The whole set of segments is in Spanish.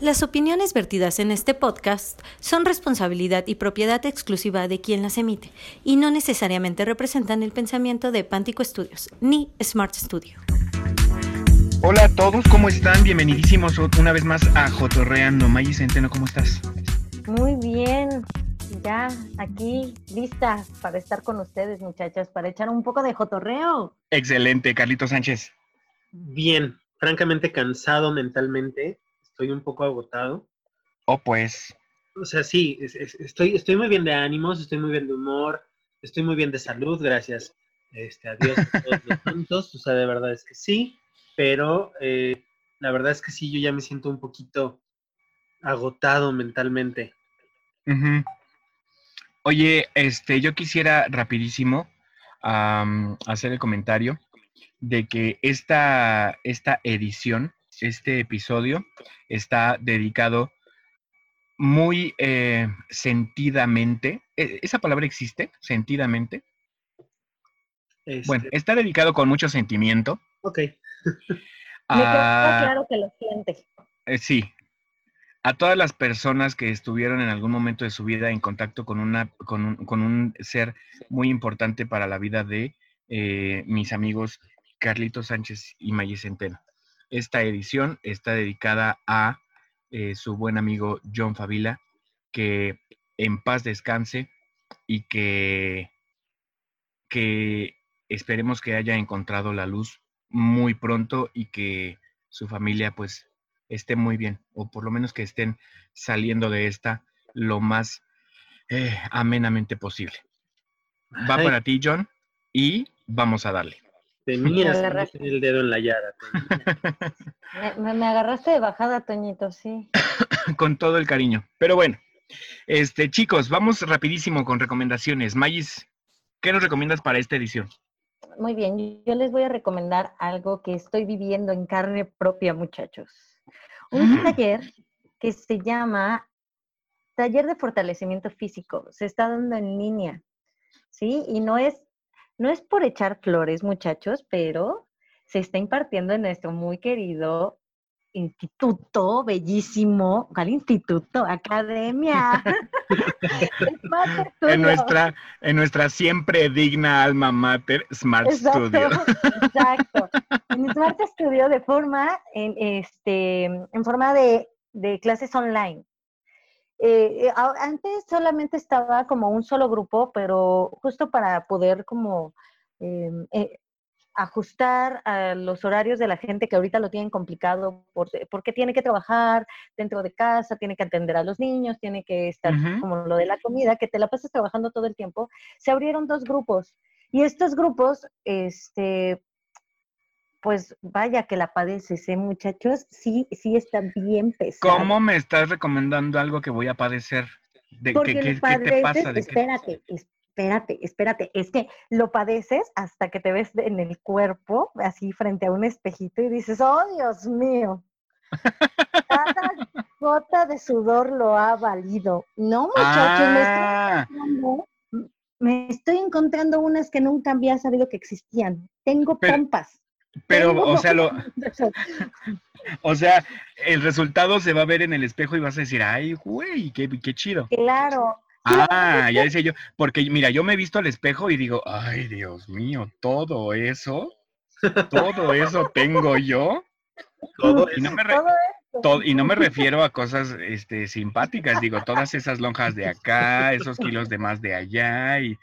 Las opiniones vertidas en este podcast son responsabilidad y propiedad exclusiva de quien las emite y no necesariamente representan el pensamiento de Pántico Studios ni Smart Studio. Hola a todos, ¿cómo están? Bienvenidísimos una vez más a Jotorreando. Maggie Centeno, ¿cómo estás? Muy bien, ya aquí lista para estar con ustedes, muchachas, para echar un poco de jotorreo. Excelente, Carlito Sánchez. Bien, francamente cansado mentalmente estoy un poco agotado. Oh, pues. O sea, sí, estoy, estoy muy bien de ánimos, estoy muy bien de humor, estoy muy bien de salud, gracias este, a Dios a todos los puntos. O sea, de verdad es que sí, pero eh, la verdad es que sí, yo ya me siento un poquito agotado mentalmente. Oye, este, yo quisiera rapidísimo hacer el comentario de que esta, esta edición este episodio está dedicado muy eh, sentidamente. ¿e-, ¿Esa palabra existe? ¿Sentidamente? Bueno, este está dedicado con mucho sentimiento. Ok. Me queda claro que lo siente. Eh, sí. A todas las personas que estuvieron en algún momento de su vida en contacto con, una, con, un, ser muy importante para la vida de eh, mis amigos Carlitos Sánchez y Maye Centeno. Esta edición está dedicada a eh, su buen amigo John Favila, que en paz descanse y que, que esperemos que haya encontrado la luz muy pronto y que su familia pues esté muy bien, o por lo menos que estén saliendo de esta lo más eh, amenamente posible. Va para ti, John, y vamos a darle. Tenías el dedo en la llaga. me, me, agarraste de bajada, Toñito, sí. con todo el cariño. Pero bueno, este, chicos, vamos rapidísimo con recomendaciones. Mayis, ¿qué nos recomiendas para esta edición? Muy bien, yo les voy a recomendar algo que estoy viviendo en carne propia, muchachos. Un mm. taller que se llama Taller de Fortalecimiento Físico. Se está dando en línea, ¿sí? Y no es no es por echar flores, muchachos, pero se está impartiendo en nuestro muy querido instituto, bellísimo, ¿cuál instituto? Academia. en, nuestra, en nuestra siempre digna alma mater, Smart Studio. exacto. En Smart Studio de forma, en, este, en forma de, de clases online. Eh, eh, antes solamente estaba como un solo grupo, pero justo para poder como em, eh, ajustar a los horarios de la gente que ahorita lo tienen complicado porque tiene que trabajar dentro de casa, tiene que atender a los niños, tiene que estar como lo de la comida, que te la pasas trabajando todo el tiempo, se abrieron dos grupos. Y estos grupos, este, pues vaya que la padeces, ¿eh, muchachos? Sí, sí está bien pesado. ¿Cómo me estás recomendando algo que voy a padecer? ¿De Porque qué, te pasa? espérate, espérate, espérate. Es que lo padeces hasta que te ves en el cuerpo, así frente a un espejito y dices, oh Dios mío. Cada gota de sudor lo ha valido. No, muchachos, me, estoy ah. me, estoy encontrando unas que nunca había sabido que existían. Tengo pompas. Pero, o sea, lo, o sea, el resultado se va a ver en el espejo y vas a decir, ay, güey, qué, qué chido. Claro. Ah, ya decía yo, porque mira, yo me he visto al espejo y digo, ay, Dios mío, todo eso, todo eso tengo yo. Todo y no me y no me refiero a cosas este, simpáticas, digo, todas esas lonjas de acá, esos kilos de más de allá, y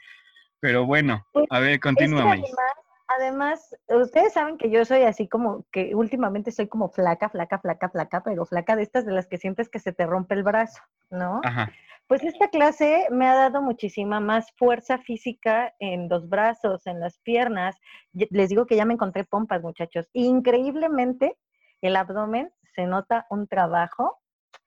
pero bueno, a ver, continúa, además, ustedes saben que yo soy así como que últimamente soy como flaca, flaca, flaca, flaca, pero flaca de estas de las que sientes que se te rompe el brazo, ¿no? Ajá. Pues esta clase me ha dado muchísima más fuerza física en los brazos, en las piernas. Les digo que ya me encontré pompas, muchachos. Increíblemente, el abdomen se nota un trabajo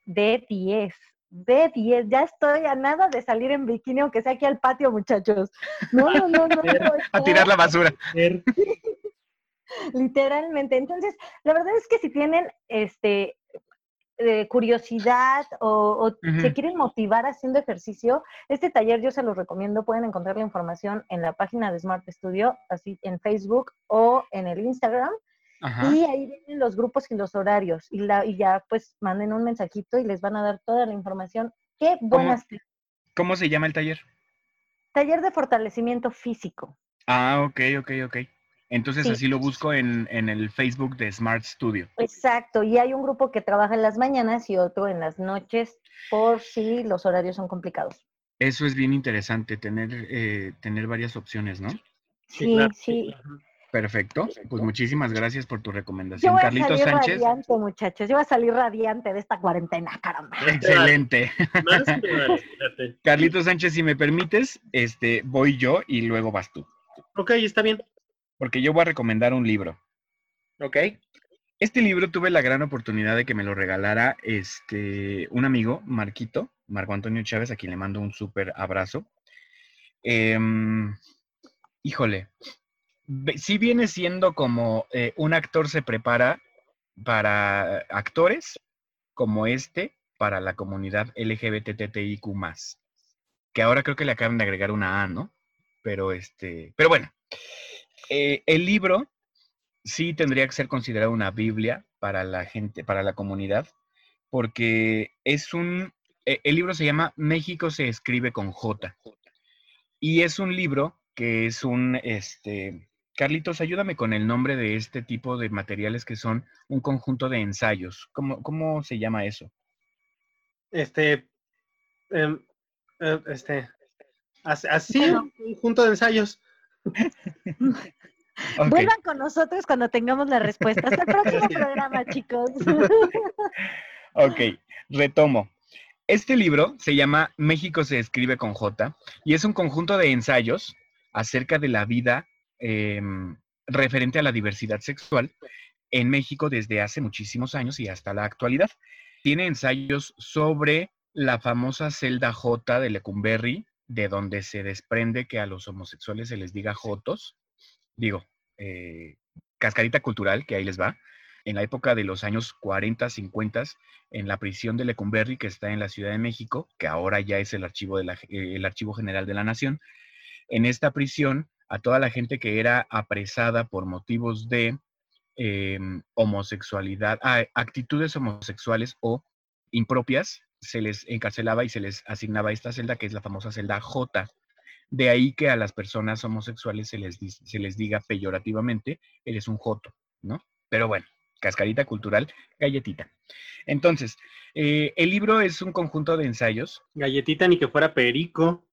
de 10 de 10, ya estoy a nada de salir en bikini, aunque sea aquí al patio, muchachos. No, no, no, no. a tirar la basura. Literalmente. Entonces, la verdad es que si tienen este eh, curiosidad o, se quieren motivar haciendo ejercicio, este taller yo se los recomiendo. Pueden encontrar la información en la página de Smart Studio, así en Facebook o en el Instagram. Ajá. Y ahí vienen los grupos y los horarios. Y, la, y ya pues manden un mensajito y les van a dar toda la información. Qué buenas. ¿Cómo se llama el taller? Taller de fortalecimiento físico. Ah, ok, ok, ok. Entonces Sí. así lo busco en, en el Facebook de Smart Studio. Exacto. Y hay un grupo que trabaja en las mañanas y otro en las noches por si los horarios son complicados. Eso es bien interesante, tener, eh, tener varias opciones, ¿no? Sí, claro. sí. Perfecto. Pues muchísimas gracias por tu Yo recomendación. voy a Carlitos salir Sánchez. radiante, muchachos. Yo voy a salir radiante de esta cuarentena, caramba. Excelente. Más que. Carlitos Sánchez, si me permites, este, voy yo y luego vas tú. Ok, está bien. Porque yo voy a recomendar un libro. Ok. Este libro tuve la gran oportunidad de que me lo regalara este, un amigo, Marquito, Marco Antonio Chávez, a quien le mando un súper abrazo. Em, híjole, sí viene siendo como eh, un actor se prepara para actores como este para la comunidad LGBTTIQ+, que ahora creo que le acaban de agregar una A, ¿no? Pero este, pero bueno, eh, el libro sí tendría que ser considerado una Biblia para la gente, para la comunidad, porque es un, e- el libro se llama México se escribe con J. Y es un libro que es un, este, Carlitos, ayúdame con el nombre de este tipo de materiales que son un conjunto de ensayos. ¿Cómo, cómo se llama eso? Este. em, eh, este. as- Así, un conjunto de ensayos. Vuelvan con nosotros cuando tengamos la respuesta. Hasta el próximo programa, chicos. ok, retomo. Este libro se llama México se escribe con J y es un conjunto de ensayos acerca de la vida em, referente a la diversidad sexual en México desde hace muchísimos años y hasta la actualidad. Tiene ensayos sobre la famosa celda J de Lecumberri, de donde se desprende que a los homosexuales se les diga Jotos. Digo, eh, cascarita cultural, que ahí les va. En la época de los años 40, 50, en la prisión de Lecumberri, que está en la Ciudad de México, que ahora ya es el archivo, de la, eh, el archivo General de la Nación. En esta prisión, a toda la gente que era apresada por motivos de eh, homosexualidad, ah, actitudes homosexuales o impropias, se les encarcelaba y se les asignaba esta celda, que es la famosa celda J. De ahí que a las personas homosexuales se les, se les diga peyorativamente, eres un joto, ¿no? Pero bueno, cascarita cultural, galletita. Entonces, eh, el libro es un conjunto de ensayos. Galletita ni que fuera perico.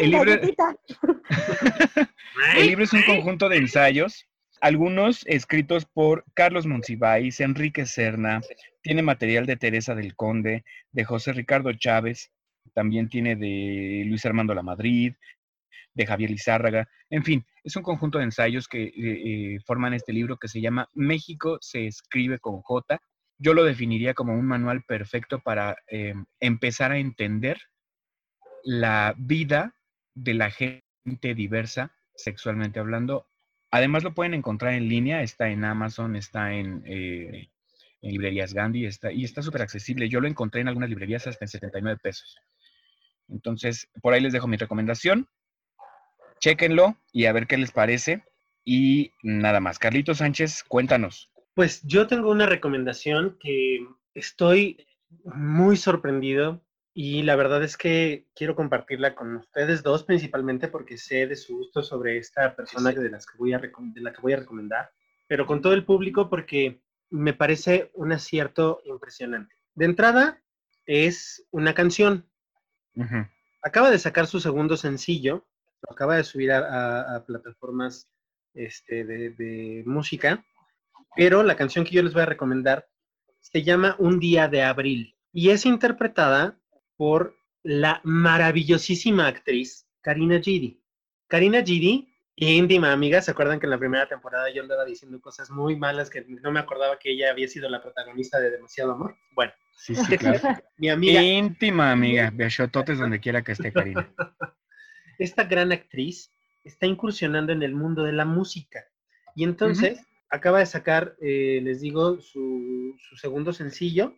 Libro-. El libro es un conjunto de ensayos, algunos escritos por Carlos Monsiváis, Enrique Serna, tiene material de Teresa del Conde, de José Ricardo Chávez, también tiene de Luis Armando La Madrid, de Javier Lizárraga, en fin, es un conjunto de ensayos que eh, eh, forman este libro que se llama México se escribe con J. Yo lo definiría como un manual perfecto para eh, empezar a entender la vida de la gente diversa sexualmente hablando. Además lo pueden encontrar en línea, está en Amazon, está en, eh, en librerías Gandhi, está, y está súper accesible. Yo lo encontré en algunas librerías hasta en 79 pesos. Entonces, por ahí les dejo mi recomendación. Chéquenlo y a ver qué les parece. Y nada más. Carlito Sánchez, cuéntanos. Pues yo tengo una recomendación que estoy muy sorprendido y la verdad es que quiero compartirla con ustedes dos principalmente porque sé de su gusto sobre esta persona de, las que voy a de la que voy a recomendar, pero con todo el público porque me parece un acierto impresionante. De entrada es una canción. Ujú. Acaba de sacar su segundo sencillo, lo acaba de subir a, a- a plataformas este, de, de música, pero la canción que yo les voy a recomendar se llama Un día de abril y es interpretada por la maravillosísima actriz Karina Gidi. Karina Gidi, íntima amiga, ¿se acuerdan que en la primera temporada yo andaba diciendo cosas muy malas que no me acordaba que ella había sido la protagonista de Demasiado Amor? Bueno, Sí, sí, claro. mi amiga Íntima amiga. Besototes donde quiera que esté, Karina. esta gran actriz está incursionando en el mundo de la música. Y entonces acaba de sacar, eh, les digo, su, su segundo sencillo,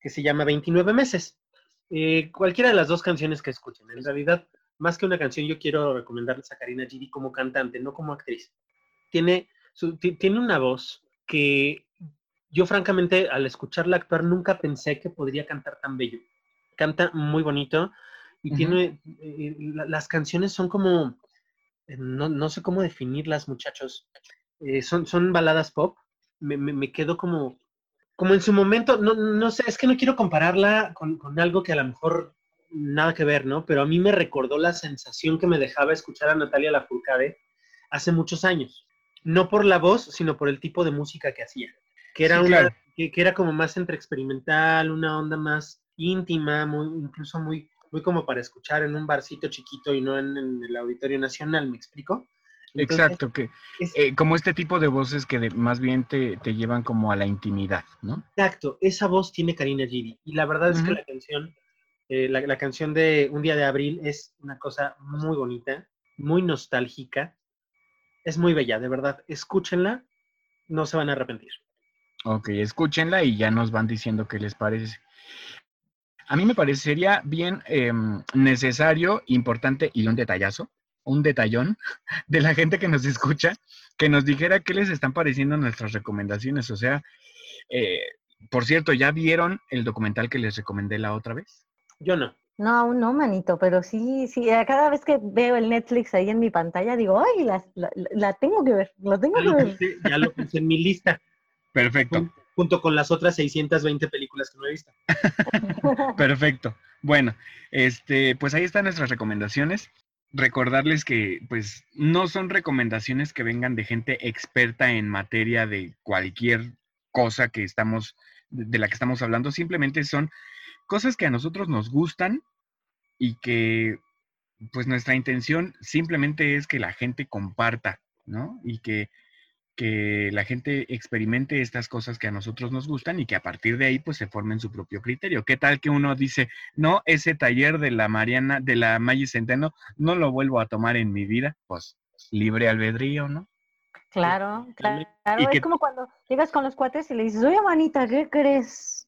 que se llama 29 meses. Eh, cualquiera de las dos canciones que escuchen. En realidad, más que una canción, yo quiero recomendarles a Karina Gidi como cantante, no como actriz. Tiene su- ti- tiene una voz que yo francamente al escucharla actuar nunca pensé que podría cantar tan bello. Canta muy bonito y tiene, eh, la- las canciones son como, eh, no, no sé cómo definirlas muchachos, son, son baladas pop, me, me- me quedo como, como en su momento, no, no sé, es que no quiero compararla con, con algo que a lo mejor nada que ver, ¿no? Pero a mí me recordó la sensación que me dejaba escuchar a Natalia Lafourcade hace muchos años. No por la voz, sino por el tipo de música que hacía. Que era, Sí, una, claro. que, que era como más entre experimental, una onda más íntima, muy, incluso muy, muy como para escuchar en un barcito chiquito y no en, en el Auditorio Nacional, ¿me explico? Entonces, Exacto, que es- eh, como este tipo de voces que de- más bien te, te llevan como a la intimidad, ¿no? Exacto, esa voz tiene Karina Giri. Y la verdad es que la canción, eh, la, la canción de Un día de abril es una cosa muy bonita, muy nostálgica, es muy bella, de verdad. Escúchenla, no se van a arrepentir. Ok, escúchenla y ya nos van diciendo qué les parece. A mí me parecería bien em, necesario, importante y un detallazo, un detallón de la gente que nos escucha, que nos dijera qué les están pareciendo nuestras recomendaciones. O sea, eh, por cierto, ¿ya vieron el documental que les recomendé la otra vez? Yo no. No, aún no, manito, pero sí, sí, cada vez que veo el Netflix ahí en mi pantalla, digo, ay, la, la, la tengo que ver, la tengo Ya que lo, ver. puse, ya lo puse en mi lista, Perfecto, jun- junto con las otras 620 películas que no he visto. perfecto. Bueno, este, pues ahí están nuestras recomendaciones. Recordarles que, pues, no son recomendaciones que vengan de gente experta en materia de cualquier cosa que estamos, de la que estamos hablando. Simplemente son cosas que a nosotros nos gustan y que, pues, nuestra intención simplemente es que la gente comparta, ¿no? Y que, que la gente experimente estas cosas que a nosotros nos gustan y que a partir de ahí, pues, se formen su propio criterio. ¿Qué tal que uno dice, no, ese taller de la Mariana, de la Maggi Centeno, no lo vuelvo a tomar en mi vida? Pues, libre albedrío, ¿no? Claro, claro. Y Es que- como cuando llegas con los cuates y le dices, oye, manita, ¿qué crees?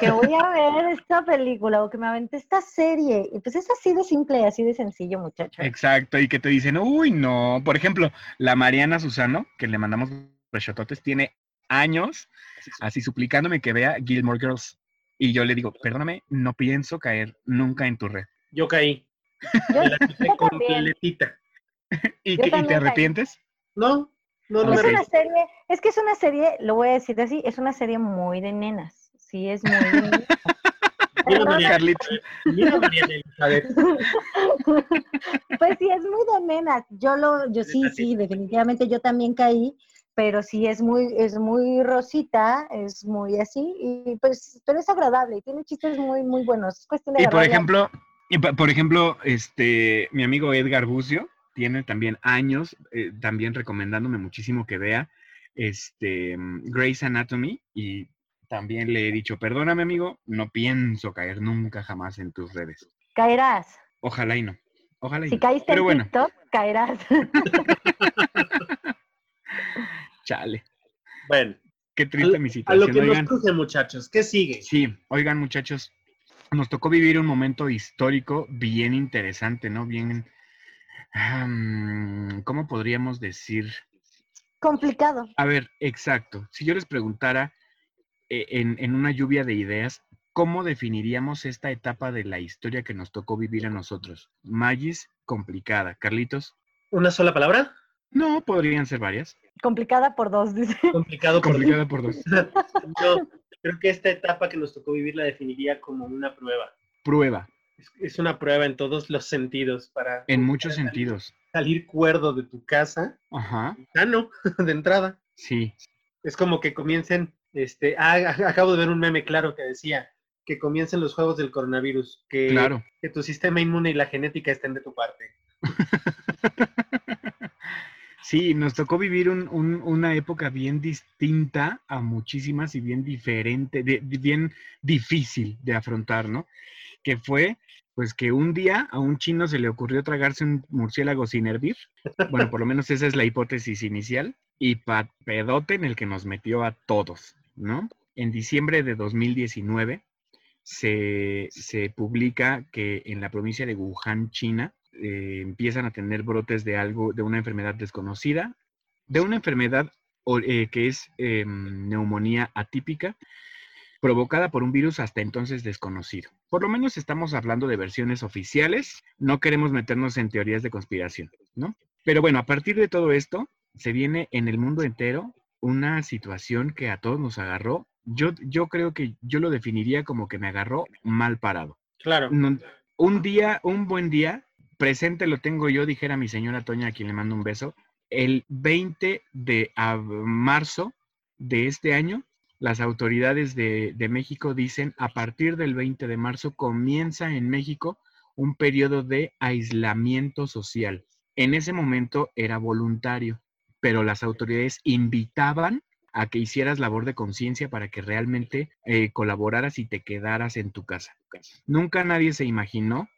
Que voy a ver esta película o que me aventé esta serie. Y pues es así de simple, así de sencillo, muchacho. Exacto, y que te dicen, uy, no. Por ejemplo, la Mariana Susano, que le mandamos rechototes, tiene años así suplicándome que vea Gilmore Girls. Y yo le digo, perdóname, no pienso caer nunca en tu red. Yo caí. Yo- Me la quité yo completita. ¿Y, Yo que- y te caí. arrepientes? No, no, no me Es una serie, es que es una serie, lo voy a decir así, es una serie muy de nenas. Sí, es muy. Mira, María Carlitos. Elizabeth, mira, Elizabeth. Pues sí, es muy de nenas. Yo lo, yo sí, sí. definitivamente yo también caí, pero sí es muy, es muy rosita, es muy así, y pues, pero es agradable y tiene chistes muy, muy buenos. Es cuestión de Y por ejemplo, y por ejemplo, este, mi amigo Edgar Bucio tiene también años, eh, también recomendándome muchísimo que vea este Grey's Anatomy y también le he dicho, perdóname amigo, no pienso caer nunca jamás en tus redes. caerás. Ojalá y no. Ojalá y Si no. caíste Pero en bueno, TikTok, caerás. chale. Bueno, Qué triste mi a lo situación. que Oigan, nos cruje, muchachos. ¿Qué sigue? sí, oigan muchachos, nos tocó vivir un momento histórico bien interesante, ¿no? Bien, ¿cómo podríamos decir? Complicado. A ver, exacto. Si yo les preguntara en, en una lluvia de ideas, ¿cómo definiríamos esta etapa de la historia que nos tocó vivir a nosotros? Magis, complicada. Carlitos, ¿Una sola palabra? no, podrían ser varias. Complicada por dos, dice. Complicado por Complicada por dos. Yo creo que esta etapa que nos tocó vivir la definiría como una prueba. Prueba, Es, es una prueba en todos los sentidos para en muchos salir- sentidos. salir cuerdo de tu casa, Ajá, sano, de entrada. sí. Es como que comiencen, este, ah, acabo de ver un meme claro que decía que comiencen los juegos del coronavirus, que, Claro. que tu sistema inmune y la genética estén de tu parte. Sí, nos tocó vivir un- un- una época bien distinta a muchísimas y bien diferente, de- bien difícil de afrontar, ¿no? Que fue, pues que un día a un chino se le ocurrió tragarse un murciélago sin hervir. Bueno, por lo menos esa es la hipótesis inicial. Y pedote en el que nos metió a todos, En diciembre de 2019 se, se publica que en la provincia de Wuhan, China, eh, empiezan a tener brotes de algo, de una enfermedad desconocida, de una enfermedad eh, que es em, neumonía atípica provocada por un virus hasta entonces desconocido. Por lo menos estamos hablando de versiones oficiales, no queremos meternos en teorías de conspiración, ¿no? Pero bueno, a partir de todo esto, se viene en el mundo entero una situación que a todos nos agarró. Yo, yo creo que yo lo definiría como que me agarró mal parado. Claro. un día, un buen día, presente lo tengo yo, dijera mi señora Toña, a quien le mando un beso, el 20 de marzo de este año, las autoridades de, de, México dicen, a partir del 20 de marzo comienza en México un periodo de aislamiento social. En ese momento era voluntario, pero las autoridades invitaban a que hicieras labor de conciencia para que realmente eh, colaboraras y te quedaras en tu casa. Nunca nadie se imaginó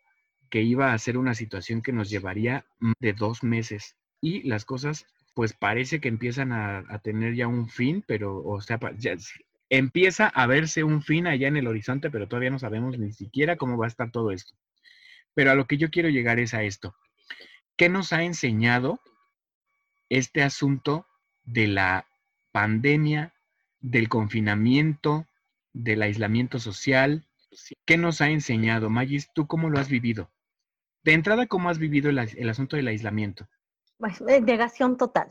que iba a ser una situación que nos llevaría de dos meses y las cosas pues parece que empiezan a, tener ya un fin, pero o sea, empieza a verse un fin allá en el horizonte, pero todavía no sabemos ni siquiera cómo va a estar todo esto. Pero a lo que yo quiero llegar es a esto. ¿Qué nos ha enseñado este asunto de la pandemia, del confinamiento, del aislamiento social? ¿Qué nos ha enseñado? Magis, ¿tú cómo lo has vivido? De entrada, ¿cómo has vivido el, asunto del aislamiento? Pues, negación total.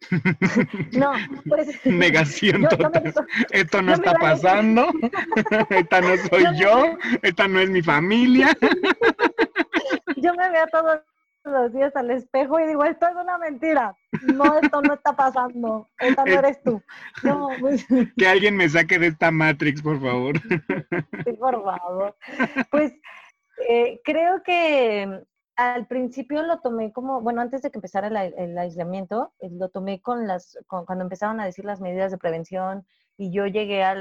no, pues. Negación total. Esto no está pasando. esta no soy yo. Esta no es mi familia. yo me veo todos los días al espejo y digo, esto es una mentira. No, esto no está pasando. Esta no eres tú. Pues que alguien me saque de esta Matrix, por favor. Sí, por favor. Pues eh, creo que al principio lo tomé como, bueno, antes de que empezara el, aislamiento, eh, lo tomé con las, cuando empezaron a decir las medidas de prevención y yo llegué a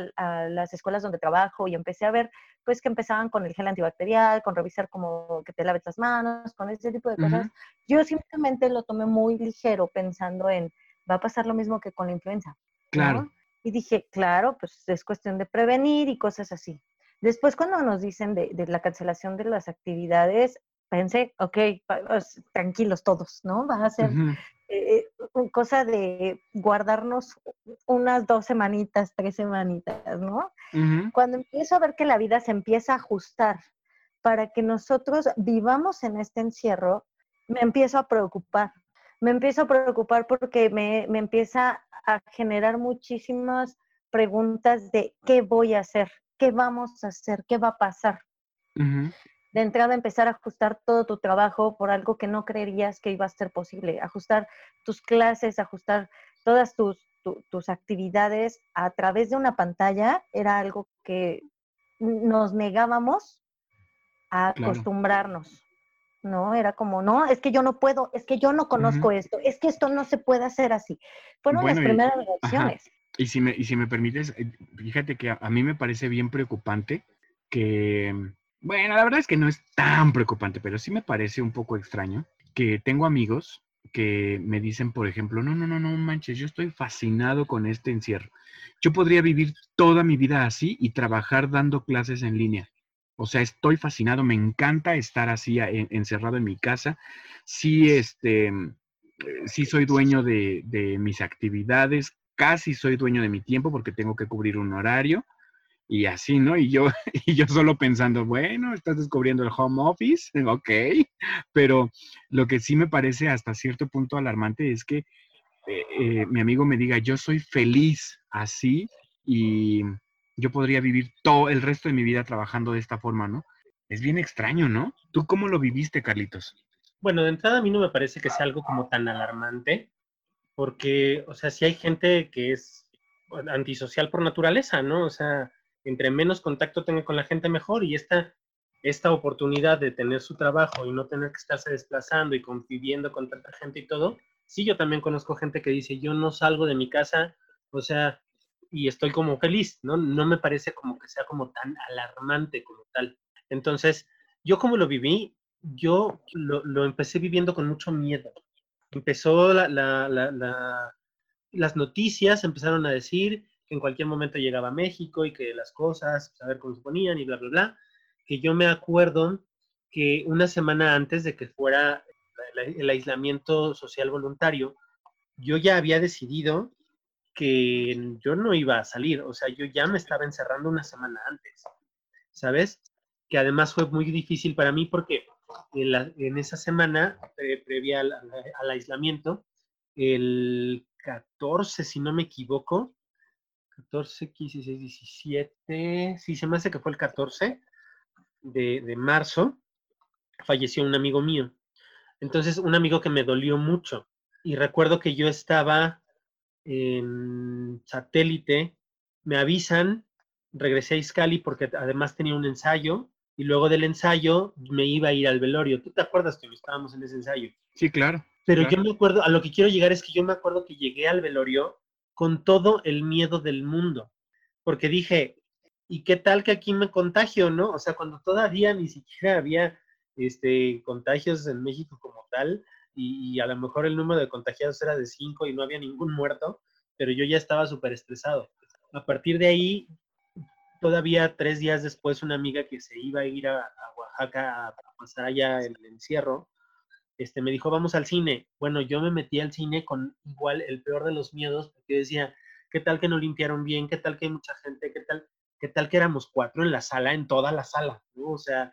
las escuelas donde trabajo y empecé a ver, pues, que empezaban con el gel antibacterial, con revisar como que te laves las manos, con ese tipo de cosas. Yo simplemente lo tomé muy ligero pensando en, va a pasar lo mismo que con la influenza. Claro. Y dije, claro, pues es cuestión de prevenir y cosas así. Después, cuando nos dicen de, de, la cancelación de las actividades, pensé, ok, tranquilos todos, ¿no? Va a ser eh, cosa de guardarnos unas dos semanitas, tres semanitas, ¿no? Cuando empiezo a ver que la vida se empieza a ajustar para que nosotros vivamos en este encierro, me empiezo a preocupar. Me empiezo a preocupar porque me, me empieza a generar muchísimas preguntas de qué voy a hacer, qué vamos a hacer, qué va a pasar de entrada empezar a ajustar todo tu trabajo por algo que no creerías que iba a ser posible, ajustar tus clases, ajustar todas tus, tus actividades a través de una pantalla, era algo que nos negábamos a acostumbrarnos. ¿no? Era como, no, es que yo no puedo, es que yo no conozco esto, es que esto no se puede hacer así. Fueron las primeras reacciones. Y si, me, y si me permites, eh, fíjate que a, mí me parece bien preocupante que bueno, la verdad es que no es tan preocupante, pero sí me parece un poco extraño que tengo amigos que me dicen, por ejemplo, no, no, no, no manches, yo estoy fascinado con este encierro. Yo podría vivir toda mi vida así y trabajar dando clases en línea. O sea, estoy fascinado, me encanta estar así encerrado en mi casa. Sí, este, sí soy dueño de, de mis actividades, casi soy dueño de mi tiempo porque tengo que cubrir un horario y así, ¿no? Y yo, y yo solo pensando, bueno, estás descubriendo el home office, ok, pero lo que sí me parece hasta cierto punto alarmante es que eh, eh, mi amigo me diga, yo soy feliz así y yo podría vivir todo el resto de mi vida trabajando de esta forma, ¿no? Es bien extraño, ¿no? ¿Tú cómo lo viviste, Carlitos? Bueno, de entrada a mí no me parece que sea algo como tan alarmante, porque, o sea, si hay gente que es antisocial por naturaleza, ¿no? O sea, entre menos contacto tenga con la gente, mejor. Y esta, esta oportunidad de tener su trabajo y no tener que estarse desplazando y conviviendo con tanta gente y todo, sí, yo también conozco gente que dice, yo no salgo de mi casa, o sea, y estoy como feliz, ¿no? No me parece como que sea como tan alarmante como tal. Entonces, yo como lo viví, yo lo, lo empecé viviendo con mucho miedo. Empezó la, la, la, las noticias, empezaron a decir, que en cualquier momento llegaba a México y que las cosas, a ver cómo se ponían y bla, bla, bla, que yo me acuerdo que una semana antes de que fuera el aislamiento social voluntario, yo ya había decidido que yo no iba a salir, o sea, yo ya me estaba encerrando una semana antes, ¿sabes? Que además fue muy difícil para mí porque en, esa semana previa al, aislamiento, el 14, si no me equivoco, 14, 15, 16, 17, sí, se me hace que fue el 14 de, de marzo, falleció un amigo mío. Entonces, un amigo que me dolió mucho. Y recuerdo que yo estaba en satélite, me avisan, regresé a Iscali porque además tenía un ensayo y luego del ensayo me iba a ir al velorio. ¿Tú te acuerdas que estábamos en ese ensayo? Sí, claro. Pero yo me acuerdo, a lo que quiero llegar es que yo me acuerdo que llegué al velorio con todo el miedo del mundo, porque dije, ¿y qué tal que aquí me contagio, no? O sea, cuando todavía ni siquiera había este, contagios en México como tal, y, a lo mejor el número de contagiados era de 5 y no había ningún muerto, pero yo ya estaba súper estresado. A partir de ahí, todavía tres días después, una amiga que se iba a ir a, Oaxaca a, pasar allá el encierro, este, me dijo, vamos al cine. Bueno, yo me metí al cine con igual el peor de los miedos, porque decía, ¿qué tal que no limpiaron bien? ¿Qué tal que hay mucha gente? ¿Qué tal, qué tal que éramos cuatro en la sala, en toda la sala? O sea,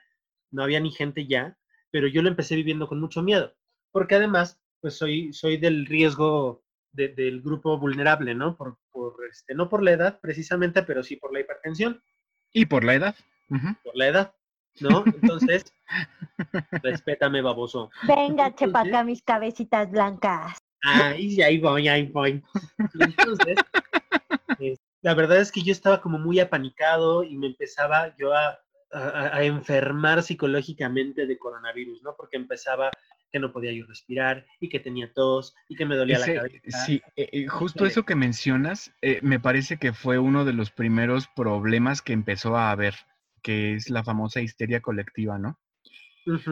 no había ni gente ya, pero yo lo empecé viviendo con mucho miedo porque además, pues soy, soy del riesgo del grupo vulnerable, ¿no? Por, este, no por la edad precisamente, pero sí por la hipertensión. Y por la edad. Por la edad, ¿no? Entonces, respétame, baboso. Venga, chepa acá mis cabecitas blancas. Ay, ahí voy, ahí voy. Entonces, la verdad es que yo estaba como muy apanicado y me empezaba yo a, a, enfermar psicológicamente de coronavirus, ¿no? Porque empezaba que no podía yo respirar y que tenía tos y que me dolía la cabeza. Sí, eh, eh, justo eso que mencionas, eh, me parece que fue uno de los primeros problemas que empezó a haber, que es la famosa histeria colectiva, ¿no?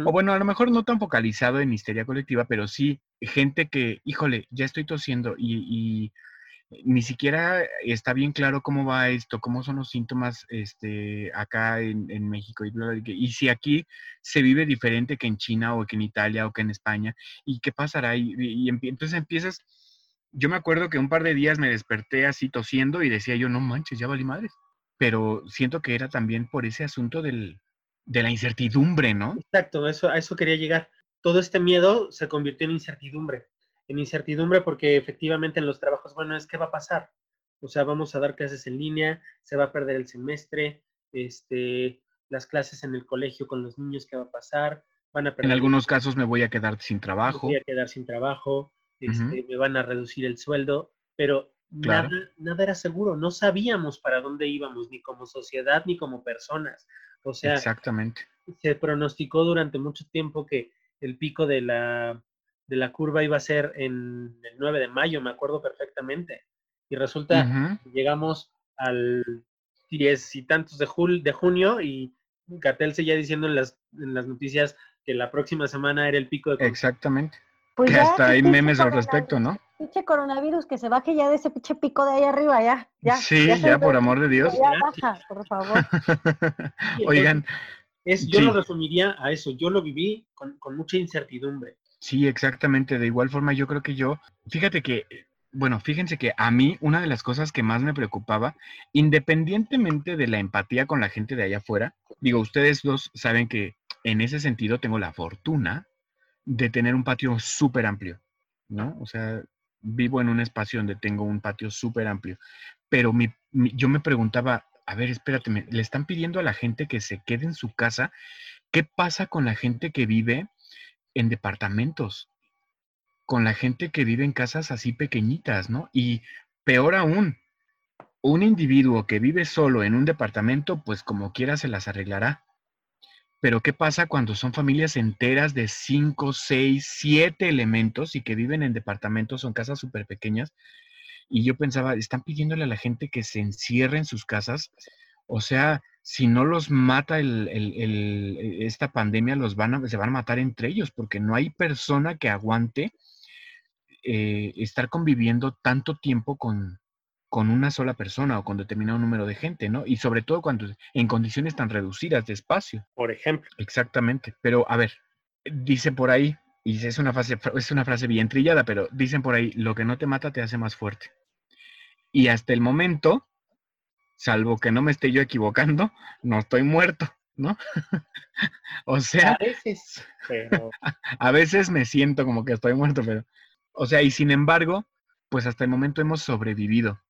O bueno, a lo mejor no tan focalizado en histeria colectiva, pero sí gente que, híjole, ya estoy tosiendo y ni siquiera está bien claro cómo va esto, cómo son los síntomas este, acá en, México. Y, y, si aquí se vive diferente que en China o que en Italia o que en España, y qué pasará. Y, entonces empiezas, yo me acuerdo que un par de días me desperté así tosiendo y decía yo, no manches, ya valí madres. Pero siento que era también por ese asunto del, de la incertidumbre, ¿no? Exacto, eso, a eso quería llegar. Todo este miedo se convirtió en incertidumbre en incertidumbre porque efectivamente en los trabajos, bueno, es qué va a pasar. O sea, vamos a dar clases en línea, se va a perder el semestre, este, las clases en el colegio con los niños, ¿qué va a pasar? Van a perder en algunos casos me voy a quedar sin trabajo. Me voy a quedar sin trabajo, este, me van a reducir el sueldo, pero nada, nada era seguro, no sabíamos para dónde íbamos, ni como sociedad, ni como personas. O sea, Exactamente. se pronosticó durante mucho tiempo que el pico de la de la curva iba a ser en el 9 de mayo, me acuerdo perfectamente. Y resulta que llegamos al 10 y tantos de, de junio y Gatel seguía diciendo en las, en las noticias que la próxima semana era el pico de... Exactamente. Pues que hasta hay memes al respecto, ¿no? Pinche coronavirus, que se baje ya de ese pinche pico de ahí arriba, ya. ya sí, ya, por amor de Dios. Ya baja, por favor. Oigan. Es, yo lo resumiría a eso, yo lo viví con, con mucha incertidumbre. Sí, exactamente. De igual forma, yo creo que yo, fíjate que, bueno, fíjense que a mí una de las cosas que más me preocupaba, independientemente de la empatía con la gente de allá afuera, digo, ustedes dos saben que en ese sentido tengo la fortuna de tener un patio súper amplio, ¿no? O sea, vivo en un espacio donde tengo un patio súper amplio, pero mi, yo me preguntaba, a ver, espérate, le están pidiendo a la gente que se quede en su casa, ¿qué pasa con la gente que vive en departamentos, con la gente que vive en casas así pequeñitas, ¿no? Y peor aún, un individuo que vive solo en un departamento, pues como quiera se las arreglará. Pero ¿qué pasa cuando son familias enteras de cinco, seis, siete elementos y que viven en departamentos o en casas súper pequeñas? Y yo pensaba, están pidiéndole a la gente que se encierre en sus casas. O sea, si no los mata e, esta pandemia, los van a, se van a matar entre ellos, porque no hay persona que aguante eh, estar conviviendo tanto tiempo con, con una sola persona o con determinado número de gente, ¿no? Y sobre todo cuando en condiciones tan reducidas de espacio. Por ejemplo. Exactamente. Pero a ver, dice por ahí, y es una frase, es una frase bien trillada, pero dicen por ahí, lo que no te mata te hace más fuerte. Y hasta el momento, salvo que no me esté yo equivocando, no estoy muerto, ¿no? o sea, A veces, pero a veces me siento como que estoy muerto, pero, o sea, y sin embargo, pues hasta el momento hemos sobrevivido.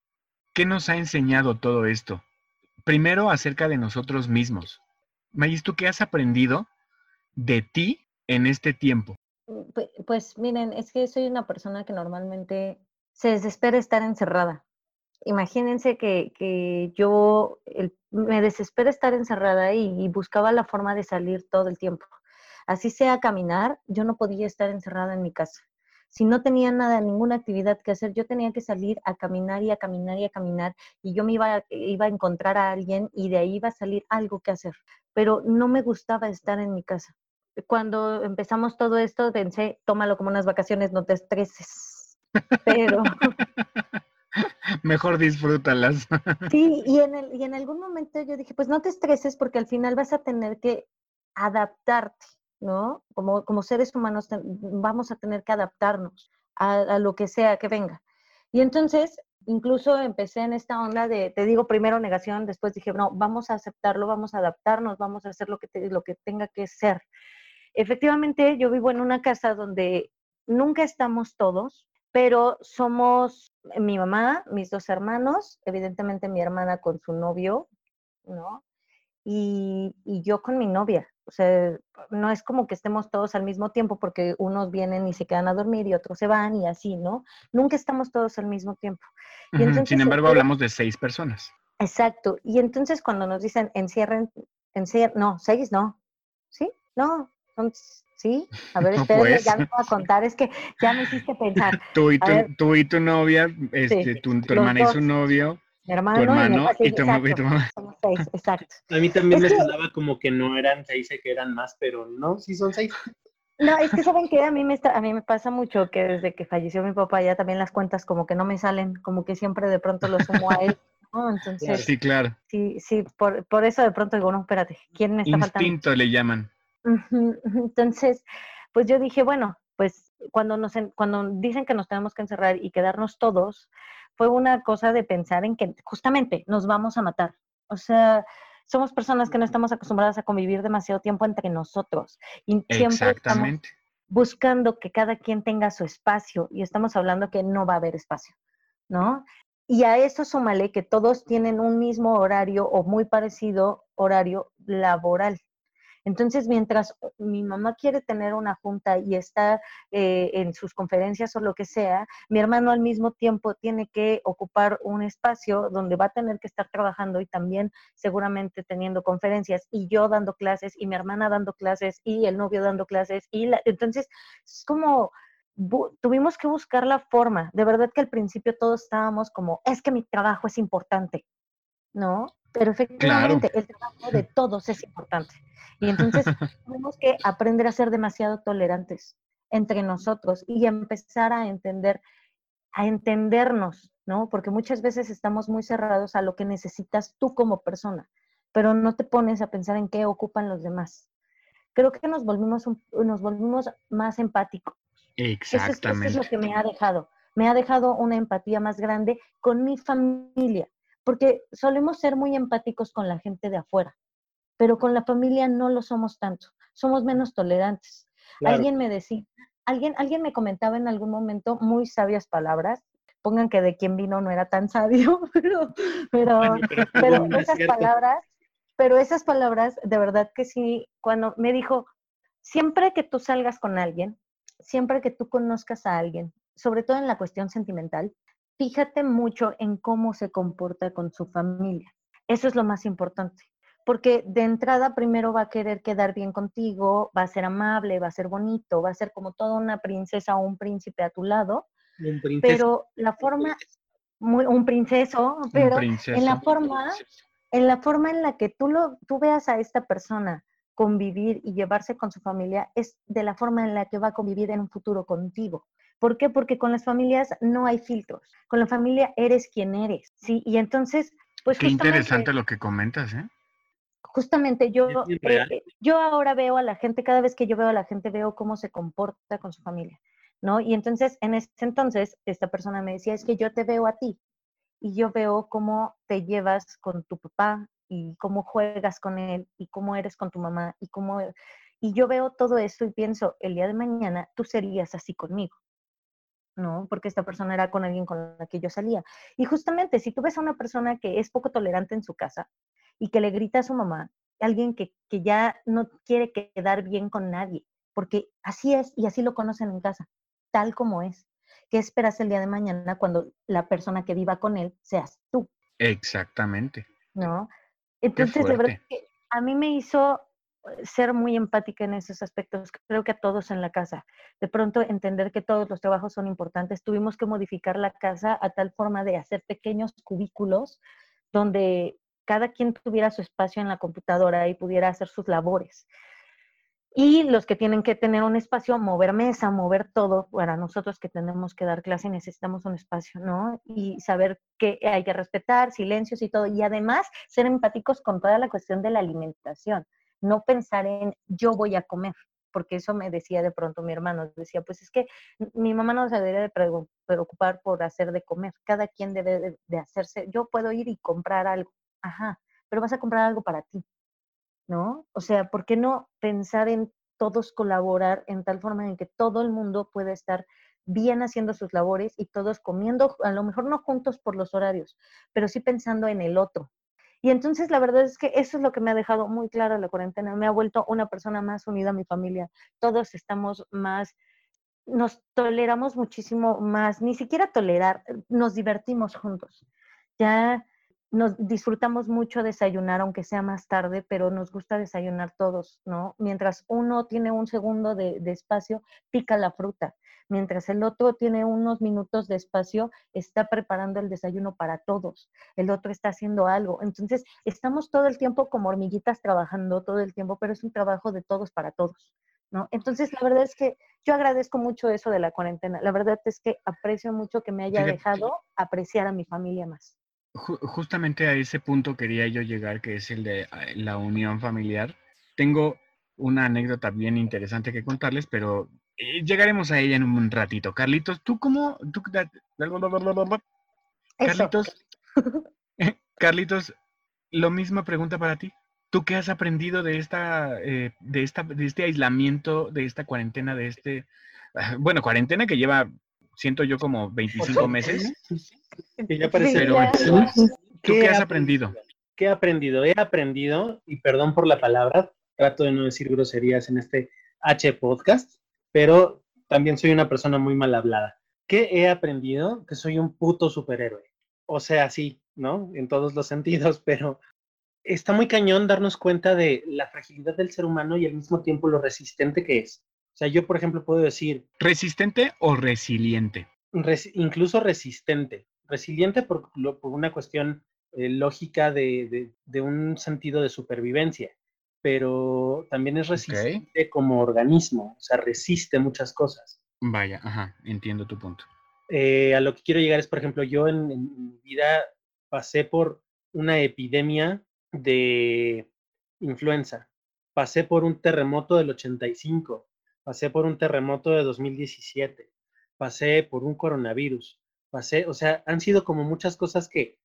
¿Qué nos ha enseñado todo esto? Primero, acerca de nosotros mismos. Mayis, ¿tú qué has aprendido de ti en este tiempo? Pu- Pues miren, es que soy una persona que normalmente se desespera estar encerrada. Imagínense que, yo me desespera estar encerrada y, y buscaba la forma de salir todo el tiempo. Así sea caminar, yo no podía estar encerrada en mi casa. Si no tenía nada, ninguna actividad que hacer, yo tenía que salir a caminar y a caminar y a caminar y yo me iba, a- iba a encontrar a alguien y de ahí iba a salir algo que hacer. Pero no me gustaba estar en mi casa cuando empezamos todo esto pensé, tómalo como unas vacaciones, no te estreses. Pero Mejor disfrútalas. sí, y en, el, y en algún momento yo dije, pues no te estreses porque al final vas a tener que adaptarte, ¿no? Como, como seres humanos vamos a tener que adaptarnos a, lo que sea que venga. Y entonces, incluso empecé en esta onda de, te digo, primero negación, después dije, no, vamos a aceptarlo, vamos a adaptarnos, vamos a hacer lo que, te- lo que tenga que ser. Efectivamente, yo vivo en una casa donde nunca estamos todos, pero somos mi mamá, mis dos hermanos, evidentemente mi hermana con su novio, ¿no? Y yo con mi novia. O sea, no es como que estemos todos al mismo tiempo porque unos vienen y se quedan a dormir y otros se van y así, ¿no? Nunca estamos todos al mismo tiempo. Y Ujú, entonces Sin embargo, era- hablamos de seis personas. Exacto. Y entonces cuando nos dicen encierren, encierren, no, seis no. ¿Sí? No, son, sí. A ver, No, espérenme, pues. ya me voy a contar, es que ya me hiciste pensar. Tú y tu, tú y tu novia, este, tu, tu hermana y su novio, Mi tu hermano, y, mi y tu, y exacto, mamá. Somos seis, exacto. a mí también Es me que- sonaba como que no eran seis, que eran más, pero no, sí son seis. No, es que saben que a mí me está, a mí me pasa mucho que desde que falleció mi papá ya también las cuentas como que no me salen, como que siempre de pronto lo sumo a él, ¿no? Entonces, Sí, claro. sí, sí, por, por eso de pronto digo, no, espérate, ¿quién me está faltando? Instinto le llaman. Entonces, pues yo dije, bueno, pues cuando nos cuando dicen que nos tenemos que encerrar y quedarnos todos, fue una cosa de pensar en que justamente nos vamos a matar. O sea, somos personas que no estamos acostumbradas a convivir demasiado tiempo entre nosotros y siempre estamos Exactamente. buscando que cada quien tenga su espacio y estamos hablando que no va a haber espacio, ¿no? Y a eso súmale que todos tienen un mismo horario o muy parecido horario laboral. Entonces, mientras mi mamá quiere tener una junta y está eh, en sus conferencias o lo que sea, mi hermano al mismo tiempo tiene que ocupar un espacio donde va a tener que estar trabajando y también seguramente teniendo conferencias y yo dando clases y mi hermana dando clases y el novio dando clases y la, entonces es como tuvimos que buscar la forma. De verdad que al principio todos estábamos como, es que mi trabajo es importante, ¿no? Pero efectivamente el trabajo de todos es importante. Y entonces tenemos que aprender a ser demasiado tolerantes entre nosotros y empezar a entender, a entendernos, ¿no? Porque muchas veces estamos muy cerrados a lo que necesitas tú como persona, pero no te pones a pensar en qué ocupan los demás. Creo que nos volvimos, un- nos volvimos más empáticos. Eso es, eso es lo Exactamente. que me ha dejado. Me ha dejado una empatía más grande con mi familia, porque solemos ser muy empáticos con la gente de afuera, pero con la familia no lo somos tanto. Somos menos tolerantes. Claro. Alguien me decía, alguien, alguien me comentaba en algún momento muy sabias palabras. Pongan que de quien vino no era tan sabio, pero, pero, Bueno, pero pero no es esas palabras, pero esas palabras, de verdad que sí, cuando me dijo, siempre que tú salgas con alguien, siempre que tú conozcas a alguien, sobre todo en la cuestión sentimental, fíjate mucho en cómo se comporta con su familia. Eso es lo más importante. Porque de entrada primero va a querer quedar bien contigo, va a ser amable, va a ser bonito, va a ser como toda una princesa o un príncipe a tu lado, Un pero la forma, muy, un princeso, Un pero en la forma, en la forma en la que tú lo, tú veas a esta persona convivir y llevarse con su familia es de la forma en la que va a convivir en un futuro contigo. ¿Por qué? Porque con las familias no hay filtros. Con la familia eres quien eres, ¿sí? Y entonces, pues Qué interesante lo que comentas, ¿eh? justamente yo, eh, eh, yo ahora veo a la gente, cada vez que yo veo a la gente, veo cómo se comporta con su familia, ¿no? Y entonces, en ese entonces, esta persona me decía, es que yo te veo a ti y yo veo cómo te llevas con tu papá y cómo juegas con él y cómo eres con tu mamá y cómo... Y yo veo todo eso y pienso, el día de mañana tú serías así conmigo. ¿No? Porque esta persona era con alguien con la que yo salía. Y justamente, si tú ves a una persona que es poco tolerante en su casa y que le grita a su mamá, alguien que, que ya no quiere quedar bien con nadie, porque así es y así lo conocen en casa, tal como es. ¿Qué esperas el día de mañana cuando la persona que viva con él seas tú? Exactamente. ¿No? Entonces, de verdad que a mí me hizo ser muy empática en esos aspectos, creo que a todos en la casa. De pronto entender que todos los trabajos son importantes. Tuvimos que modificar la casa a tal forma de hacer pequeños cubículos donde cada quien tuviera su espacio en la computadora y pudiera hacer sus labores. Y los que tienen que tener un espacio, mover mesa, mover todo, para nosotros que tenemos que dar clase necesitamos un espacio, ¿no? Y saber que hay que respetar, silencios y todo. Y además ser empáticos con toda la cuestión de la alimentación no pensar en yo voy a comer, porque eso me decía de pronto mi hermano, decía, pues es que mi mamá no se debe de preocupar por hacer de comer, cada quien debe de, hacerse, yo puedo ir y comprar algo, ajá, pero vas a comprar algo para ti, ¿no? O sea, ¿por qué no pensar en todos colaborar en tal forma en que todo el mundo pueda estar bien haciendo sus labores y todos comiendo, a lo mejor no juntos por los horarios, pero sí pensando en el otro, y entonces la verdad es que eso es lo que me ha dejado muy claro la cuarentena. Me ha vuelto una persona más unida a mi familia. Todos estamos más, nos toleramos muchísimo más, ni siquiera tolerar, nos divertimos juntos. Ya nos disfrutamos mucho desayunar, aunque sea más tarde, pero nos gusta desayunar todos, ¿no? Mientras uno tiene un segundo de, de espacio, pica la fruta mientras el otro tiene unos minutos de espacio, está preparando el desayuno para todos, el otro está haciendo algo. Entonces, estamos todo el tiempo como hormiguitas trabajando todo el tiempo, pero es un trabajo de todos para todos. ¿No? Entonces, la verdad es que yo agradezco mucho eso de la cuarentena. La verdad es que aprecio mucho que me haya dejado apreciar a mi familia más. Justamente a ese punto quería yo llegar, que es el de ah, la unión familiar. Tengo una anécdota bien interesante que contarles, pero eh, llegaremos a ella en un ratito. Carlitos, ¿tú cómo? Carlitos, Carlitos, lo mismo pregunta para ti. ¿Tú qué has aprendido de esta, eh, de esta, de este aislamiento, de esta cuarentena, de este, ah, bueno, cuarentena que lleva, siento yo como 25 meses? ya parece. ¿tú qué has aprendido? ¿Qué he aprendido? He aprendido, y perdón por la palabra, trato de no decir groserías en este H podcast, pero también soy una persona muy mal hablada. ¿Qué he aprendido? Que soy un puto superhéroe. O sea, sí, ¿no? En todos los sentidos, pero está muy cañón darnos cuenta de la fragilidad del ser humano y al mismo tiempo lo resistente que es. O sea, yo, por ejemplo, puedo decir... ¿Resistente o resiliente? incluso resistente. Resiliente por, por una cuestión eh, lógica de, un sentido de supervivencia pero también es resistente como organismo, o sea, resiste muchas cosas. Vaya, ajá, entiendo tu punto. Eh, a lo que quiero llegar es, por ejemplo, yo en, mi vida pasé por una epidemia de influenza, pasé por un terremoto del 85, pasé por un terremoto de 2017, pasé por un coronavirus, pasé, o sea, han sido como muchas cosas que